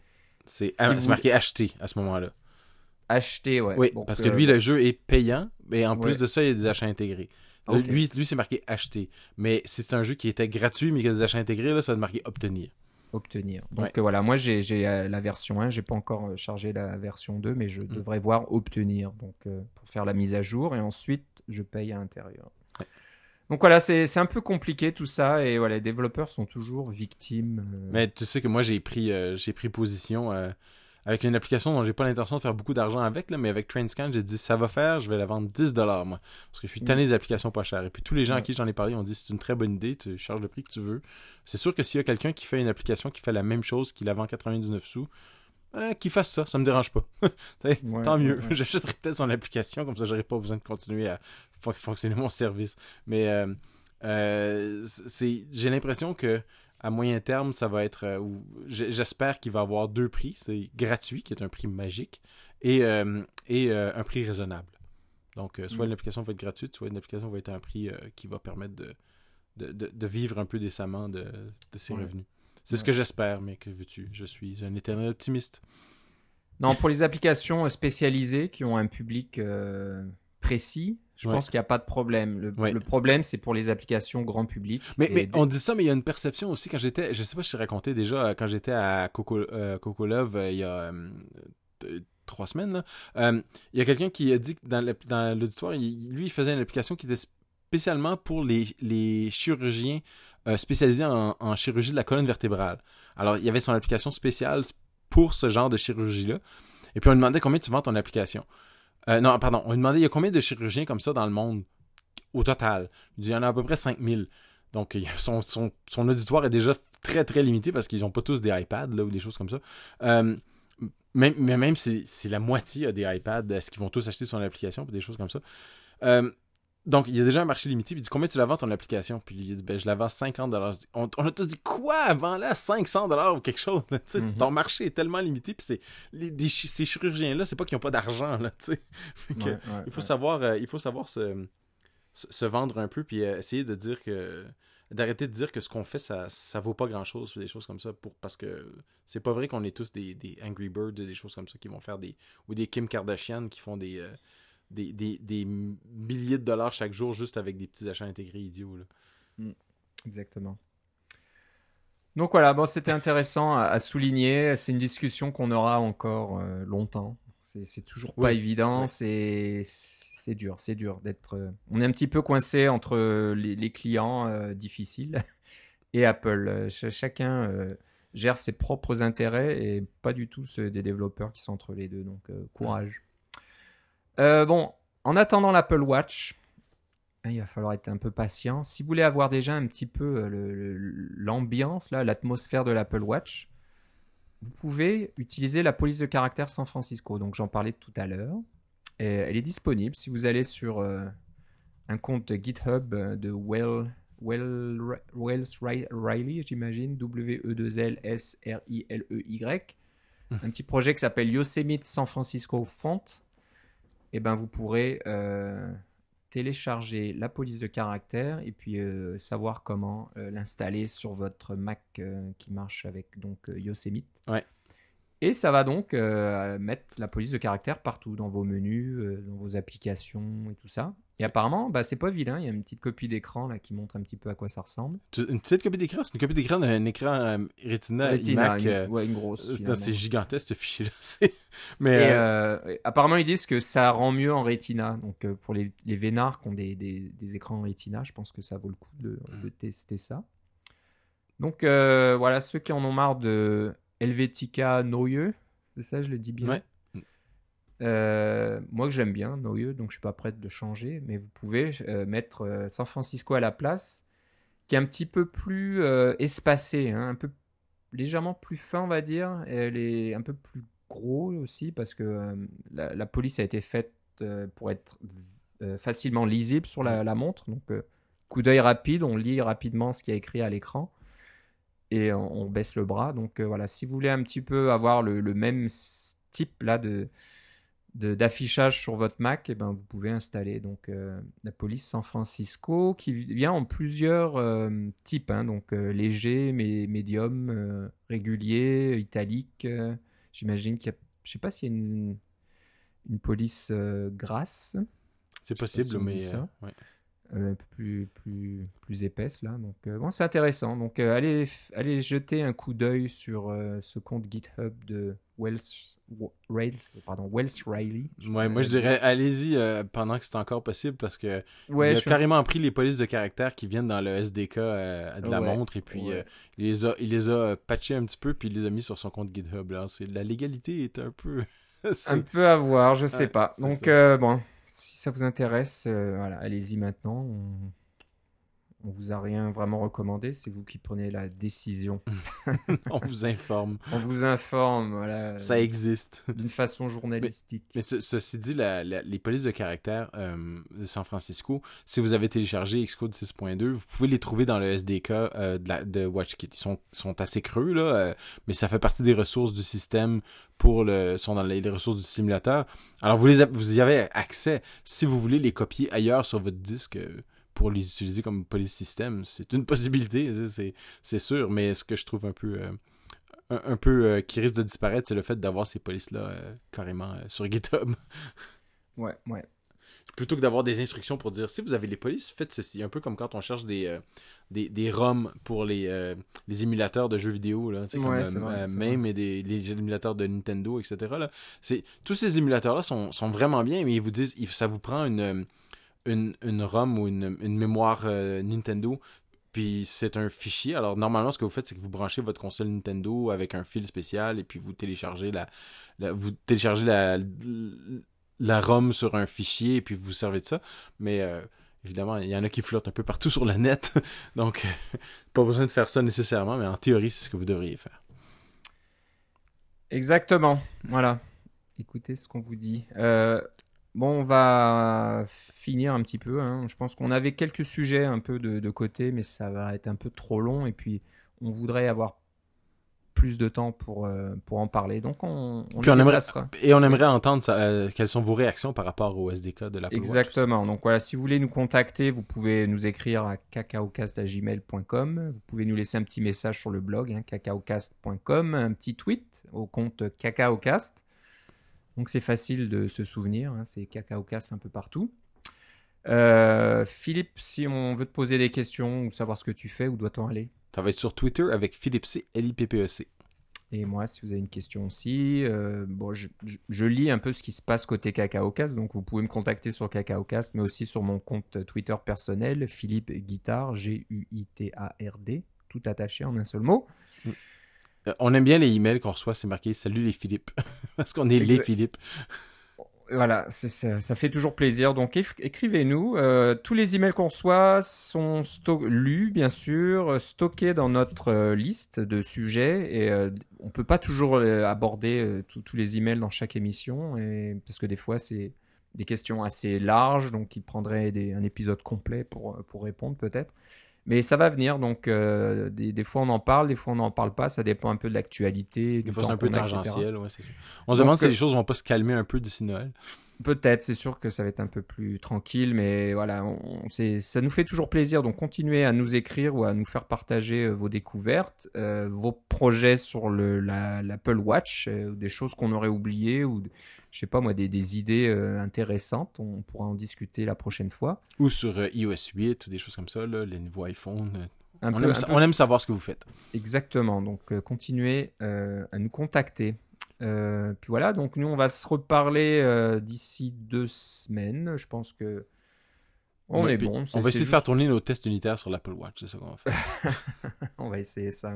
c'est marqué acheter à ce moment-là. Acheter, ouais. Oui, parce que lui, le jeu est payant, mais en plus de ça, il y a des achats intégrés. Lui, lui c'est marqué acheter. Mais si c'est un jeu qui était gratuit, mais qui a des achats intégrés, là, ça va marquer obtenir. Obtenir. Donc voilà, moi j'ai euh, la version 1, j'ai pas encore euh, chargé la version 2, mais je mm. devrais voir obtenir donc euh, pour faire la mise à jour et ensuite je paye à l'intérieur. Donc voilà, c'est un peu compliqué tout ça et voilà, les développeurs sont toujours victimes. Euh. Mais tu sais que moi j'ai pris euh, j'ai pris position euh, avec une application dont j'ai pas l'intention de faire beaucoup d'argent avec là, mais avec TrainScan, j'ai dit ça va faire, je vais la vendre 10 dollars moi parce que je suis tanné des applications pas chères et puis tous les gens à qui j'en ai parlé ont dit c'est une très bonne idée, tu charges le prix que tu veux. C'est sûr que s'il y a quelqu'un qui fait une application qui fait la même chose qu'il la vend 99 sous, euh, qu'il fasse ça, ça me dérange pas. tant mieux. J'achèterai peut-être son application, comme ça j'aurai pas besoin de continuer à fonctionner mon service. Mais euh, euh, j'ai l'impression que à moyen terme, ça va être. J'espère qu'il va avoir deux prix. C'est gratuit, qui est un prix magique, et, et un prix raisonnable. Donc, soit mm. l'application va être gratuite, soit une application va être un prix qui va permettre de, de, vivre un peu décemment de, ses revenus. C'est ce que j'espère, mais que veux-tu Je suis un éternel optimiste. Non, pour les applications spécialisées qui ont un public euh, précis, je pense qu'il n'y a pas de problème. Le, problème, c'est pour les applications grand public. Mais, on dit ça, mais il y a une perception aussi. Quand j'étais, je sais pas si je t'ai raconté déjà, quand j'étais à Coco, euh, Coco Love euh, il y a trois semaines, il y a quelqu'un qui a dit que dans l'auditoire, lui, il faisait une application qui était spécialement pour les, les chirurgiens euh, spécialisé en, chirurgie de la colonne vertébrale. Alors, il y avait son application spéciale pour ce genre de chirurgie-là. Et puis, on lui demandait combien tu vends ton application. Euh, non, pardon, on lui demandait il y a combien de chirurgiens comme ça dans le monde? Au total. Il dit il y en a à peu près 5000. Donc, son, auditoire est déjà très, très limité parce qu'ils n'ont pas tous des iPads là, ou des choses comme ça. Euh, mais même si, si, la moitié a des iPads, est-ce qu'ils vont tous acheter son application ou des choses comme ça? Donc, il y a déjà un marché limité. Puis il dit Combien tu la vends ton application? Puis il dit ben, Je la vends 50 on, on a tous dit Quoi? Avant là 500 ou quelque chose mhm. Ton marché est tellement limité. Puis c'est, ces chirurgiens-là, c'est pas qu'ils n'ont pas d'argent. Là, il, faut savoir, euh, il faut savoir se, se, vendre un peu. Puis euh, essayer de dire que. D'arrêter de dire que ce qu'on fait, ça, ça vaut pas grand chose, des choses comme ça, pour, parce que c'est pas vrai qu'on est tous des, des Angry Birds, des choses comme ça qui vont faire des. ou des Kim Kardashian qui font des. Euh, des, milliers de dollars chaque jour juste avec des petits achats intégrés idiots. Mm. exactement. Donc voilà, bon, c'était intéressant à, souligner. C'est une discussion qu'on aura encore euh, longtemps. C'est toujours pas évident. C'est c'est dur, c'est dur d'être. Euh, on est un petit peu coincé entre les, clients euh, difficiles et Apple. chacun gère ses propres intérêts et pas du tout ceux des développeurs qui sont entre les deux. Donc courage. Euh, bon, en attendant l'Apple Watch, il va falloir être un peu patient. Si vous voulez avoir déjà un petit peu euh, l'ambiance, l'atmosphère de l'Apple Watch, vous pouvez utiliser la police de caractère San Francisco. Donc j'en parlais tout à l'heure. Elle est disponible si vous allez sur euh, un compte GitHub de Well, Wells Riley, j'imagine, W-E-2-L-S-R-I-L-E-Y. un petit projet qui s'appelle Yosemite San Francisco Font eh ben, vous pourrez euh, télécharger la police de caractère et puis euh, savoir comment euh, l'installer sur votre Mac qui marche avec donc Yosemite. Ouais. Et ça va donc mettre la police de caractère partout dans vos menus, dans vos applications et tout ça. Et apparemment, bah, c'est pas vilain. Il y a une petite copie d'écran là qui montre un petit peu à quoi ça ressemble. Une petite copie d'écran? C'est une copie d'écran d'un écran euh, Retina, iMac. Une, euh, ouais, une grosse. C'est gigantesque ce fichier-là. Mais euh, apparemment, ils disent que ça rend mieux en Retina. Donc pour les, les vénards qui ont des, des, des, écrans Retina, je pense que ça vaut le coup de, de mm. tester ça. Donc voilà, ceux qui en ont marre de Helvetica Noyeux, c'est ça, je le dis bien? Ouais. Euh, moi que j'aime bien Noyeux, donc je suis pas prête de changer, mais vous pouvez euh, mettre euh, San Francisco à la place, qui est un petit peu plus espacé, hein, un peu légèrement plus fin, on va dire. Elle est un peu plus gros aussi parce que la, police a été faite pour être facilement lisible sur la, montre. Donc coup d'œil rapide, on lit rapidement ce qui est écrit à l'écran et on, baisse le bras. Donc voilà, si vous voulez un petit peu avoir le, le même type là de d'affichage sur votre Mac, et eh ben, vous pouvez installer donc euh, la police San Francisco qui vient en plusieurs euh, types, hein, donc euh, léger, mais médium, régulier, italique. J'imagine qu'il y a, je sais pas s'il y a une, une police grasse. C'est possible, mais un peu plus, plus, plus épaisse là. Donc bon, c'est intéressant. Donc allez, allez jeter un coup d'œil sur ce compte GitHub de Wells, Rails, pardon, Wells Riley. Ouais, moi je dirais allez-y euh, pendant que c'est encore possible parce que il a carrément pris les polices de caractère qui viennent dans le SDK euh, de la montre et puis euh, il les a il les a patchés un petit peu puis il les a mis sur son compte GitHub là. La légalité est un peu un peu à voir, je sais pas. Donc bon, si ça vous intéresse, voilà, allez-y maintenant. Vous a rien vraiment recommandé, c'est vous qui prenez la décision. on vous informe. on vous informe, voilà. Ça existe. D'une façon journalistique. Mais, ceci dit, les polices de caractère euh, de San Francisco, si vous avez téléchargé Xcode 6.2, vous pouvez les trouver dans le SDK euh, de, de, WatchKit. Ils sont, sont assez creux, là, euh, mais ça fait partie des ressources du système pour le sont dans les ressources du simulateur. Alors vous les vous y avez accès si vous voulez les copier ailleurs sur votre disque pour les utiliser comme police système. C'est une possibilité, c'est sûr, mais ce que je trouve un peu, euh, un, peu euh, qui risque de disparaître, c'est le fait d'avoir ces polices-là euh, carrément sur GitHub. ouais, ouais. Plutôt que d'avoir des instructions pour dire si vous avez les polices, faites ceci. Un peu comme quand on cherche des, des, des ROM pour les, les émulateurs de jeux vidéo, là, comme même et des les émulateurs de Nintendo, etc. Là. Tous ces émulateurs-là sont, sont, vraiment bien, mais ils vous disent ça vous prend une une, ROM ou une, une mémoire euh, Nintendo, puis c'est un fichier. Alors normalement, ce que vous faites, c'est que vous branchez votre console Nintendo avec un fil spécial et puis vous téléchargez la, vous téléchargez la, la ROM sur un fichier et puis vous, servez de ça. Mais euh, évidemment, il y en a qui flottent un peu partout sur le net, donc pas besoin de faire ça nécessairement, mais en théorie, c'est ce que vous devriez faire. Exactement. Voilà. Écoutez ce qu'on vous dit. Euh, Bon, on va finir un petit peu. Hein. Je pense qu'on avait quelques sujets un peu de, côté, mais ça va être un peu trop long. Et puis, on voudrait avoir plus de temps pour, euh, pour en parler. Donc, on, on, aimerait, Et on aimerait entendre euh, quelles sont vos réactions par rapport au SDK de la Exactement. Donc, voilà, si vous voulez nous contacter, vous pouvez nous écrire à cacaocast.gmail.com. Vous pouvez nous laisser un petit message sur le blog, hein, cacaocast.com, un petit tweet au compte cacaocast. Donc c'est facile de se souvenir, hein, c'est CacaoCast un peu partout. Euh, Philippe, si on veut te poser des questions ou savoir ce que tu fais, où doit-on aller? Ça va être sur Twitter avec Philippe C, L-I-P-P-E-C. Et moi, si vous avez une question aussi, euh, bon, je, lis un peu ce qui se passe côté CacaoCast, donc vous pouvez me contacter sur CacaoCast, mais aussi sur mon compte Twitter personnel, Philippe Guitard, G-U-I-T-A-R-D, tout attaché en un seul mot. Euh, on aime bien les emails qu'on reçoit, c'est marqué Salut les Philippe. Parce qu'on est les Philippe. Voilà, ça, ça, fait toujours plaisir. Donc écrivez-nous. Euh, tous les emails qu'on reçoit sont lus, bien sûr, stockés dans notre euh, liste de sujets. Et on peut pas toujours aborder tous les emails dans chaque émission, et, parce que des fois c'est des questions assez larges, donc il prendrait un épisode complet pour, pour répondre peut-être. Mais ça va venir, donc euh, des, fois on en parle, des fois on n'en parle pas, ça dépend un peu de l'actualité. Des fois c'est un peu tangentiel, ouais, c'est ça. On se demande si les choses vont pas se calmer un peu d'ici Noël. Peut-être, c'est sûr que ça va être un peu plus tranquille, mais voilà, ça nous fait toujours plaisir. Donc continuez à nous écrire ou à nous faire partager vos découvertes, vos projets sur l'Apple Watch, des choses qu'on aurait oubliées ou je sais pas moi des, idées intéressantes. On pourra en discuter la prochaine fois. Ou sur iOS 8 ou des choses comme ça, les nouveaux iPhones on, aime, savoir ce que vous faites. Exactement. Donc, euh, continuez euh, à nous contacter. Euh, puis voilà, donc nous, on va se reparler d'ici deux semaines. Je pense que on est bon. on va essayer de faire tourner nos tests unitaires sur l'Apple Watch. C'est ça qu'on va faire. on va essayer ça.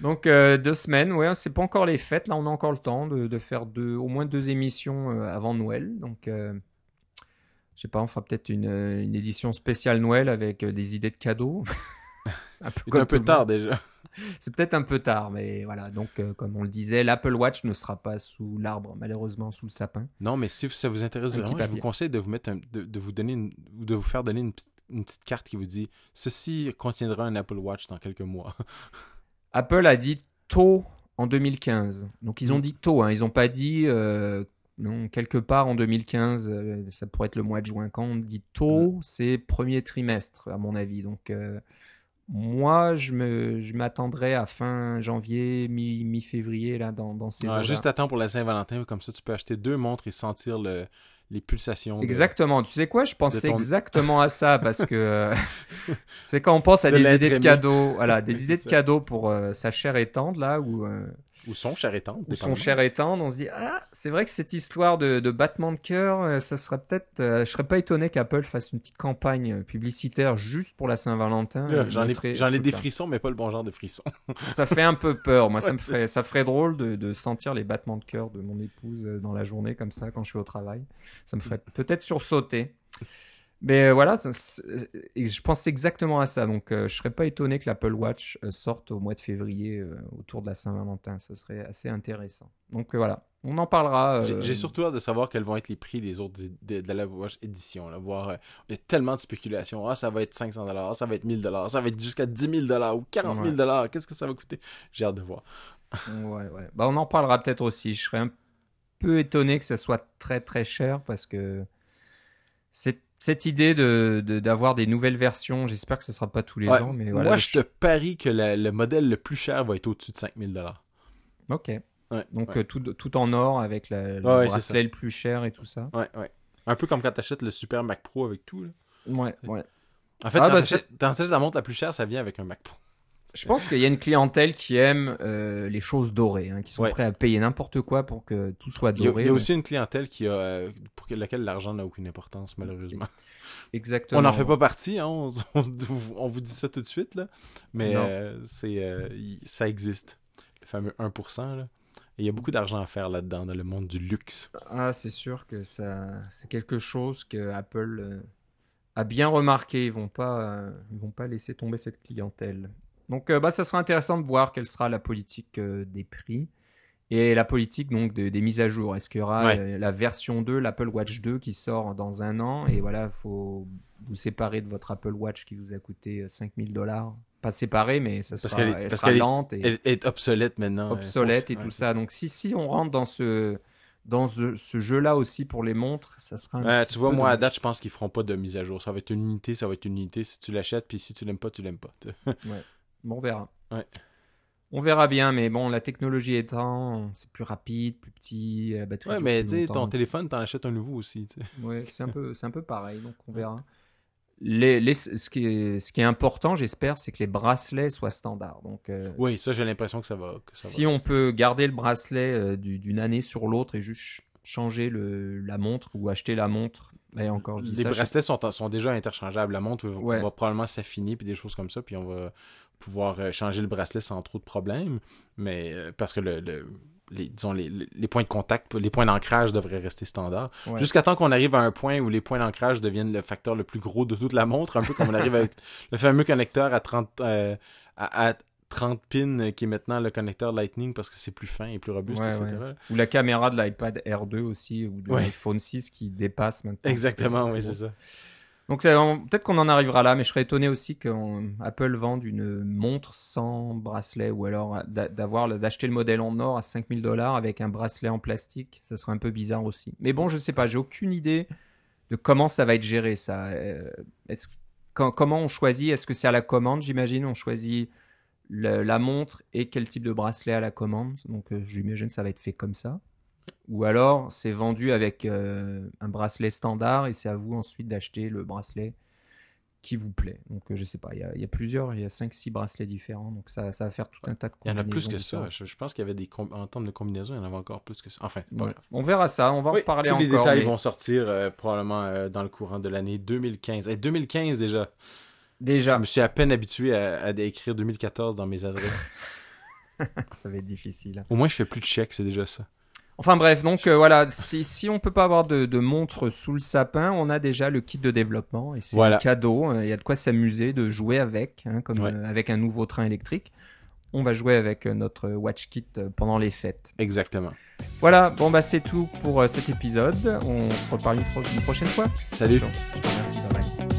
Donc deux semaines, ouais, c'est pas encore les fêtes. Là, on a encore le temps de, faire deux, au moins deux émissions avant Noël. Donc je sais pas, on fera peut-être une, une, édition spéciale Noël avec des idées de cadeaux. un peu, un peu tard déjà. C'est peut-être un peu tard, mais voilà. Donc, euh, comme on le disait, l'Apple Watch ne sera pas sous l'arbre, malheureusement, sous le sapin. Non, mais si ça vous intéresse vraiment, je vous conseille de vous mettre, de, vous donner, de vous faire donner une, petite carte qui vous dit ceci contiendra un Apple Watch dans quelques mois. Apple a dit tôt en 2015. Donc, ils ont mm. dit tôt. Hein. Ils n'ont pas dit euh, non, quelque part en 2015, euh, ça pourrait être le mois de juin. Quand on dit tôt, mm. c'est premier trimestre, à mon avis. Donc, moi, je me, je m'attendrais à fin janvier, mi, mi-février, là, dans, dans ces ah, Juste à temps pour la Saint-Valentin, comme ça, tu peux acheter deux montres et sentir le, les pulsations. Exactement. Tu sais quoi? Je pensais exactement à ça parce que euh, c'est quand on pense à des idées de cadeaux, voilà, des idées de cadeaux pour euh, sa chère étendre là ou euh, ou son cher étendre. Ou son cher étendre. On se dit ah c'est vrai que cette histoire de, de battement de cœur, ça serait peut-être. je serais pas étonné qu'Apple fasse une petite campagne publicitaire juste pour la Saint-Valentin. J'en ai, j'en ai des frissons, mais pas le bon genre de frissons. ça fait un peu peur. Moi, ça me ferait, ça ferait drôle de, de sentir les battements de cœur de mon épouse dans la journée comme ça quand je suis au travail. Ça me ferait peut-être sursauter. Mais euh, voilà, je pense exactement à ça. Donc, euh, je serais pas étonné que l'Apple Watch euh, sorte au mois de février autour de la Saint-Valentin. Ça serait assez intéressant. Donc voilà, on en parlera. J'ai surtout hâte de savoir quels vont être les prix des autres de, la Watch édition. Là, voir, il y a tellement de spéculation. Ah, ça va être 500 dollars, ça va être 1000 dollars, ça va être jusqu'à 10 000 ou 40 000 dollars. Qu'est-ce que ça va coûter? J'ai hâte de voir. ouais, ouais. Bah, on en parlera peut-être aussi. Je serais un peu étonné que ça soit très très cher parce que cette, cette idée de, d'avoir des nouvelles versions, j'espère que ce sera pas tous les ans. Mais moi, je te parie que le modèle le plus cher va être au-dessus de 5000 dollars. Ok. Donc euh, tout, tout, en or avec la, le bracelet le plus cher et tout ça. Ouais, ouais. Un peu comme quand tu achètes le Super Mac Pro avec tout. Là. Ouais, ouais. En fait, ah, quand bah, tu la montre la plus chère, ça vient avec un Mac Pro. Je pense qu'il y a une clientèle qui aime euh, les choses dorées, hein, qui sont prêts à payer n'importe quoi pour que tout soit doré. Il y a, aussi une clientèle qui a, euh, pour laquelle l'argent n'a aucune importance, malheureusement. Exactement. On n'en fait pas partie, hein, on, vous dit ça tout de suite, là, mais euh, c'est, ça existe, le fameux 1%. Là. Et il y a beaucoup d'argent à faire là-dedans, dans le monde du luxe. Ah, c'est sûr que ça, c'est quelque chose que Apple a bien remarqué. Ils vont pas, ils vont pas laisser tomber cette clientèle. Donc, euh, bah, ça sera intéressant de voir quelle sera la politique euh, des prix et la politique donc des mises à jour. Est-ce qu'il y aura euh, la version 2, l'Apple Watch 2 qui sort dans un an et voilà, il faut vous séparer de votre Apple Watch qui vous a coûté 5000 dollars. Pas séparé, mais ça sera, elle, sera lente. Et, est obsolète maintenant. Obsolète et tout ça. Donc, si, si on rentre dans ce, dans ce, jeu-là aussi pour les montres, ça sera un Tu vois, moi, à date, je pense qu'ils feront pas de mise à jour. Ça va être une unité, ça va être une unité. Si tu l'achètes, puis si tu l'aimes pas, tu l'aimes pas. ouais. Bon, on verra. On verra bien, mais bon, la technologie étant, c'est plus rapide, plus petit, la batterie. Ouais, mais tu sais, ton téléphone, t'en achètes un nouveau aussi. Ouais, c'est un peu, c'est un peu pareil, donc on verra. Les, les, ce, qui est, ce qui est important, j'espère, c'est que les bracelets soient standards. Donc, euh, oui, ça, j'ai l'impression que ça va. si on peut garder le bracelet euh, d'une année sur l'autre et juste changer le, la montre ou acheter la montre. Mais encore, je dis les bracelets sont, sont déjà interchangeables. La montre va probablement s'affiner puis des choses comme ça. Puis on va, pouvoir euh, changer le bracelet sans trop de problèmes, mais euh, parce que le, les, disons, les, les, points de contact, les points d'ancrage devraient rester standards. Jusqu'à temps qu'on arrive à un point où les points d'ancrage deviennent le facteur le plus gros de toute la montre, un peu comme on arrive avec le fameux connecteur à 30, euh, à, 30 pins qui est maintenant le connecteur Lightning parce que c'est plus fin et plus robuste, etc. Ou la caméra de l'iPad R2 aussi, ou de l'iPhone 6 qui dépasse maintenant. Exactement, oui, c'est ça. Donc peut-être qu'on en arrivera là, mais je serais étonné aussi qu'Apple vende une montre sans bracelet ou alors d'avoir d'acheter le modèle en or à 5000 dollars avec un bracelet en plastique. Ça serait un peu bizarre aussi. Mais bon, je sais pas, j'ai aucune idée de comment ça va être géré ça. Euh, comment on choisit? Est-ce que c'est à la commande, j'imagine? On choisit la montre et quel type de bracelet à la commande. Donc euh, j'imagine que ça va être fait comme ça. Ou alors c'est vendu avec euh, un bracelet standard et c'est à vous ensuite d'acheter le bracelet qui vous plaît. Donc euh, je sais pas, il y a, plusieurs, il y a 5-6 bracelets différents, donc ça, ça va faire tout un tas de combinaisons. Il y en a plus que ça, je, pense qu'il y avait des en termes de combinaisons, il y en avait encore plus que ça. Enfin, on verra ça, on va en parler tous encore. les détails vont sortir probablement dans le courant de l'année 2015. Et 2015 déjà Déjà. Je me suis à peine habitué à, écrire 2014 dans mes adresses. ça va être difficile. Au moins, je fais plus de chèques, c'est déjà ça. Enfin bref, donc euh, voilà, si, si on peut pas avoir de, de, montre sous le sapin, on a déjà le kit de développement et c'est un cadeau. Hein. Il y a de quoi s'amuser, de jouer avec, hein, comme euh, avec un nouveau train électrique. On va jouer avec euh, notre Watch Kit pendant les fêtes. Exactement. Voilà, bon bah c'est tout pour cet épisode. On se reparle une, prochaine fois. Salut. Merci.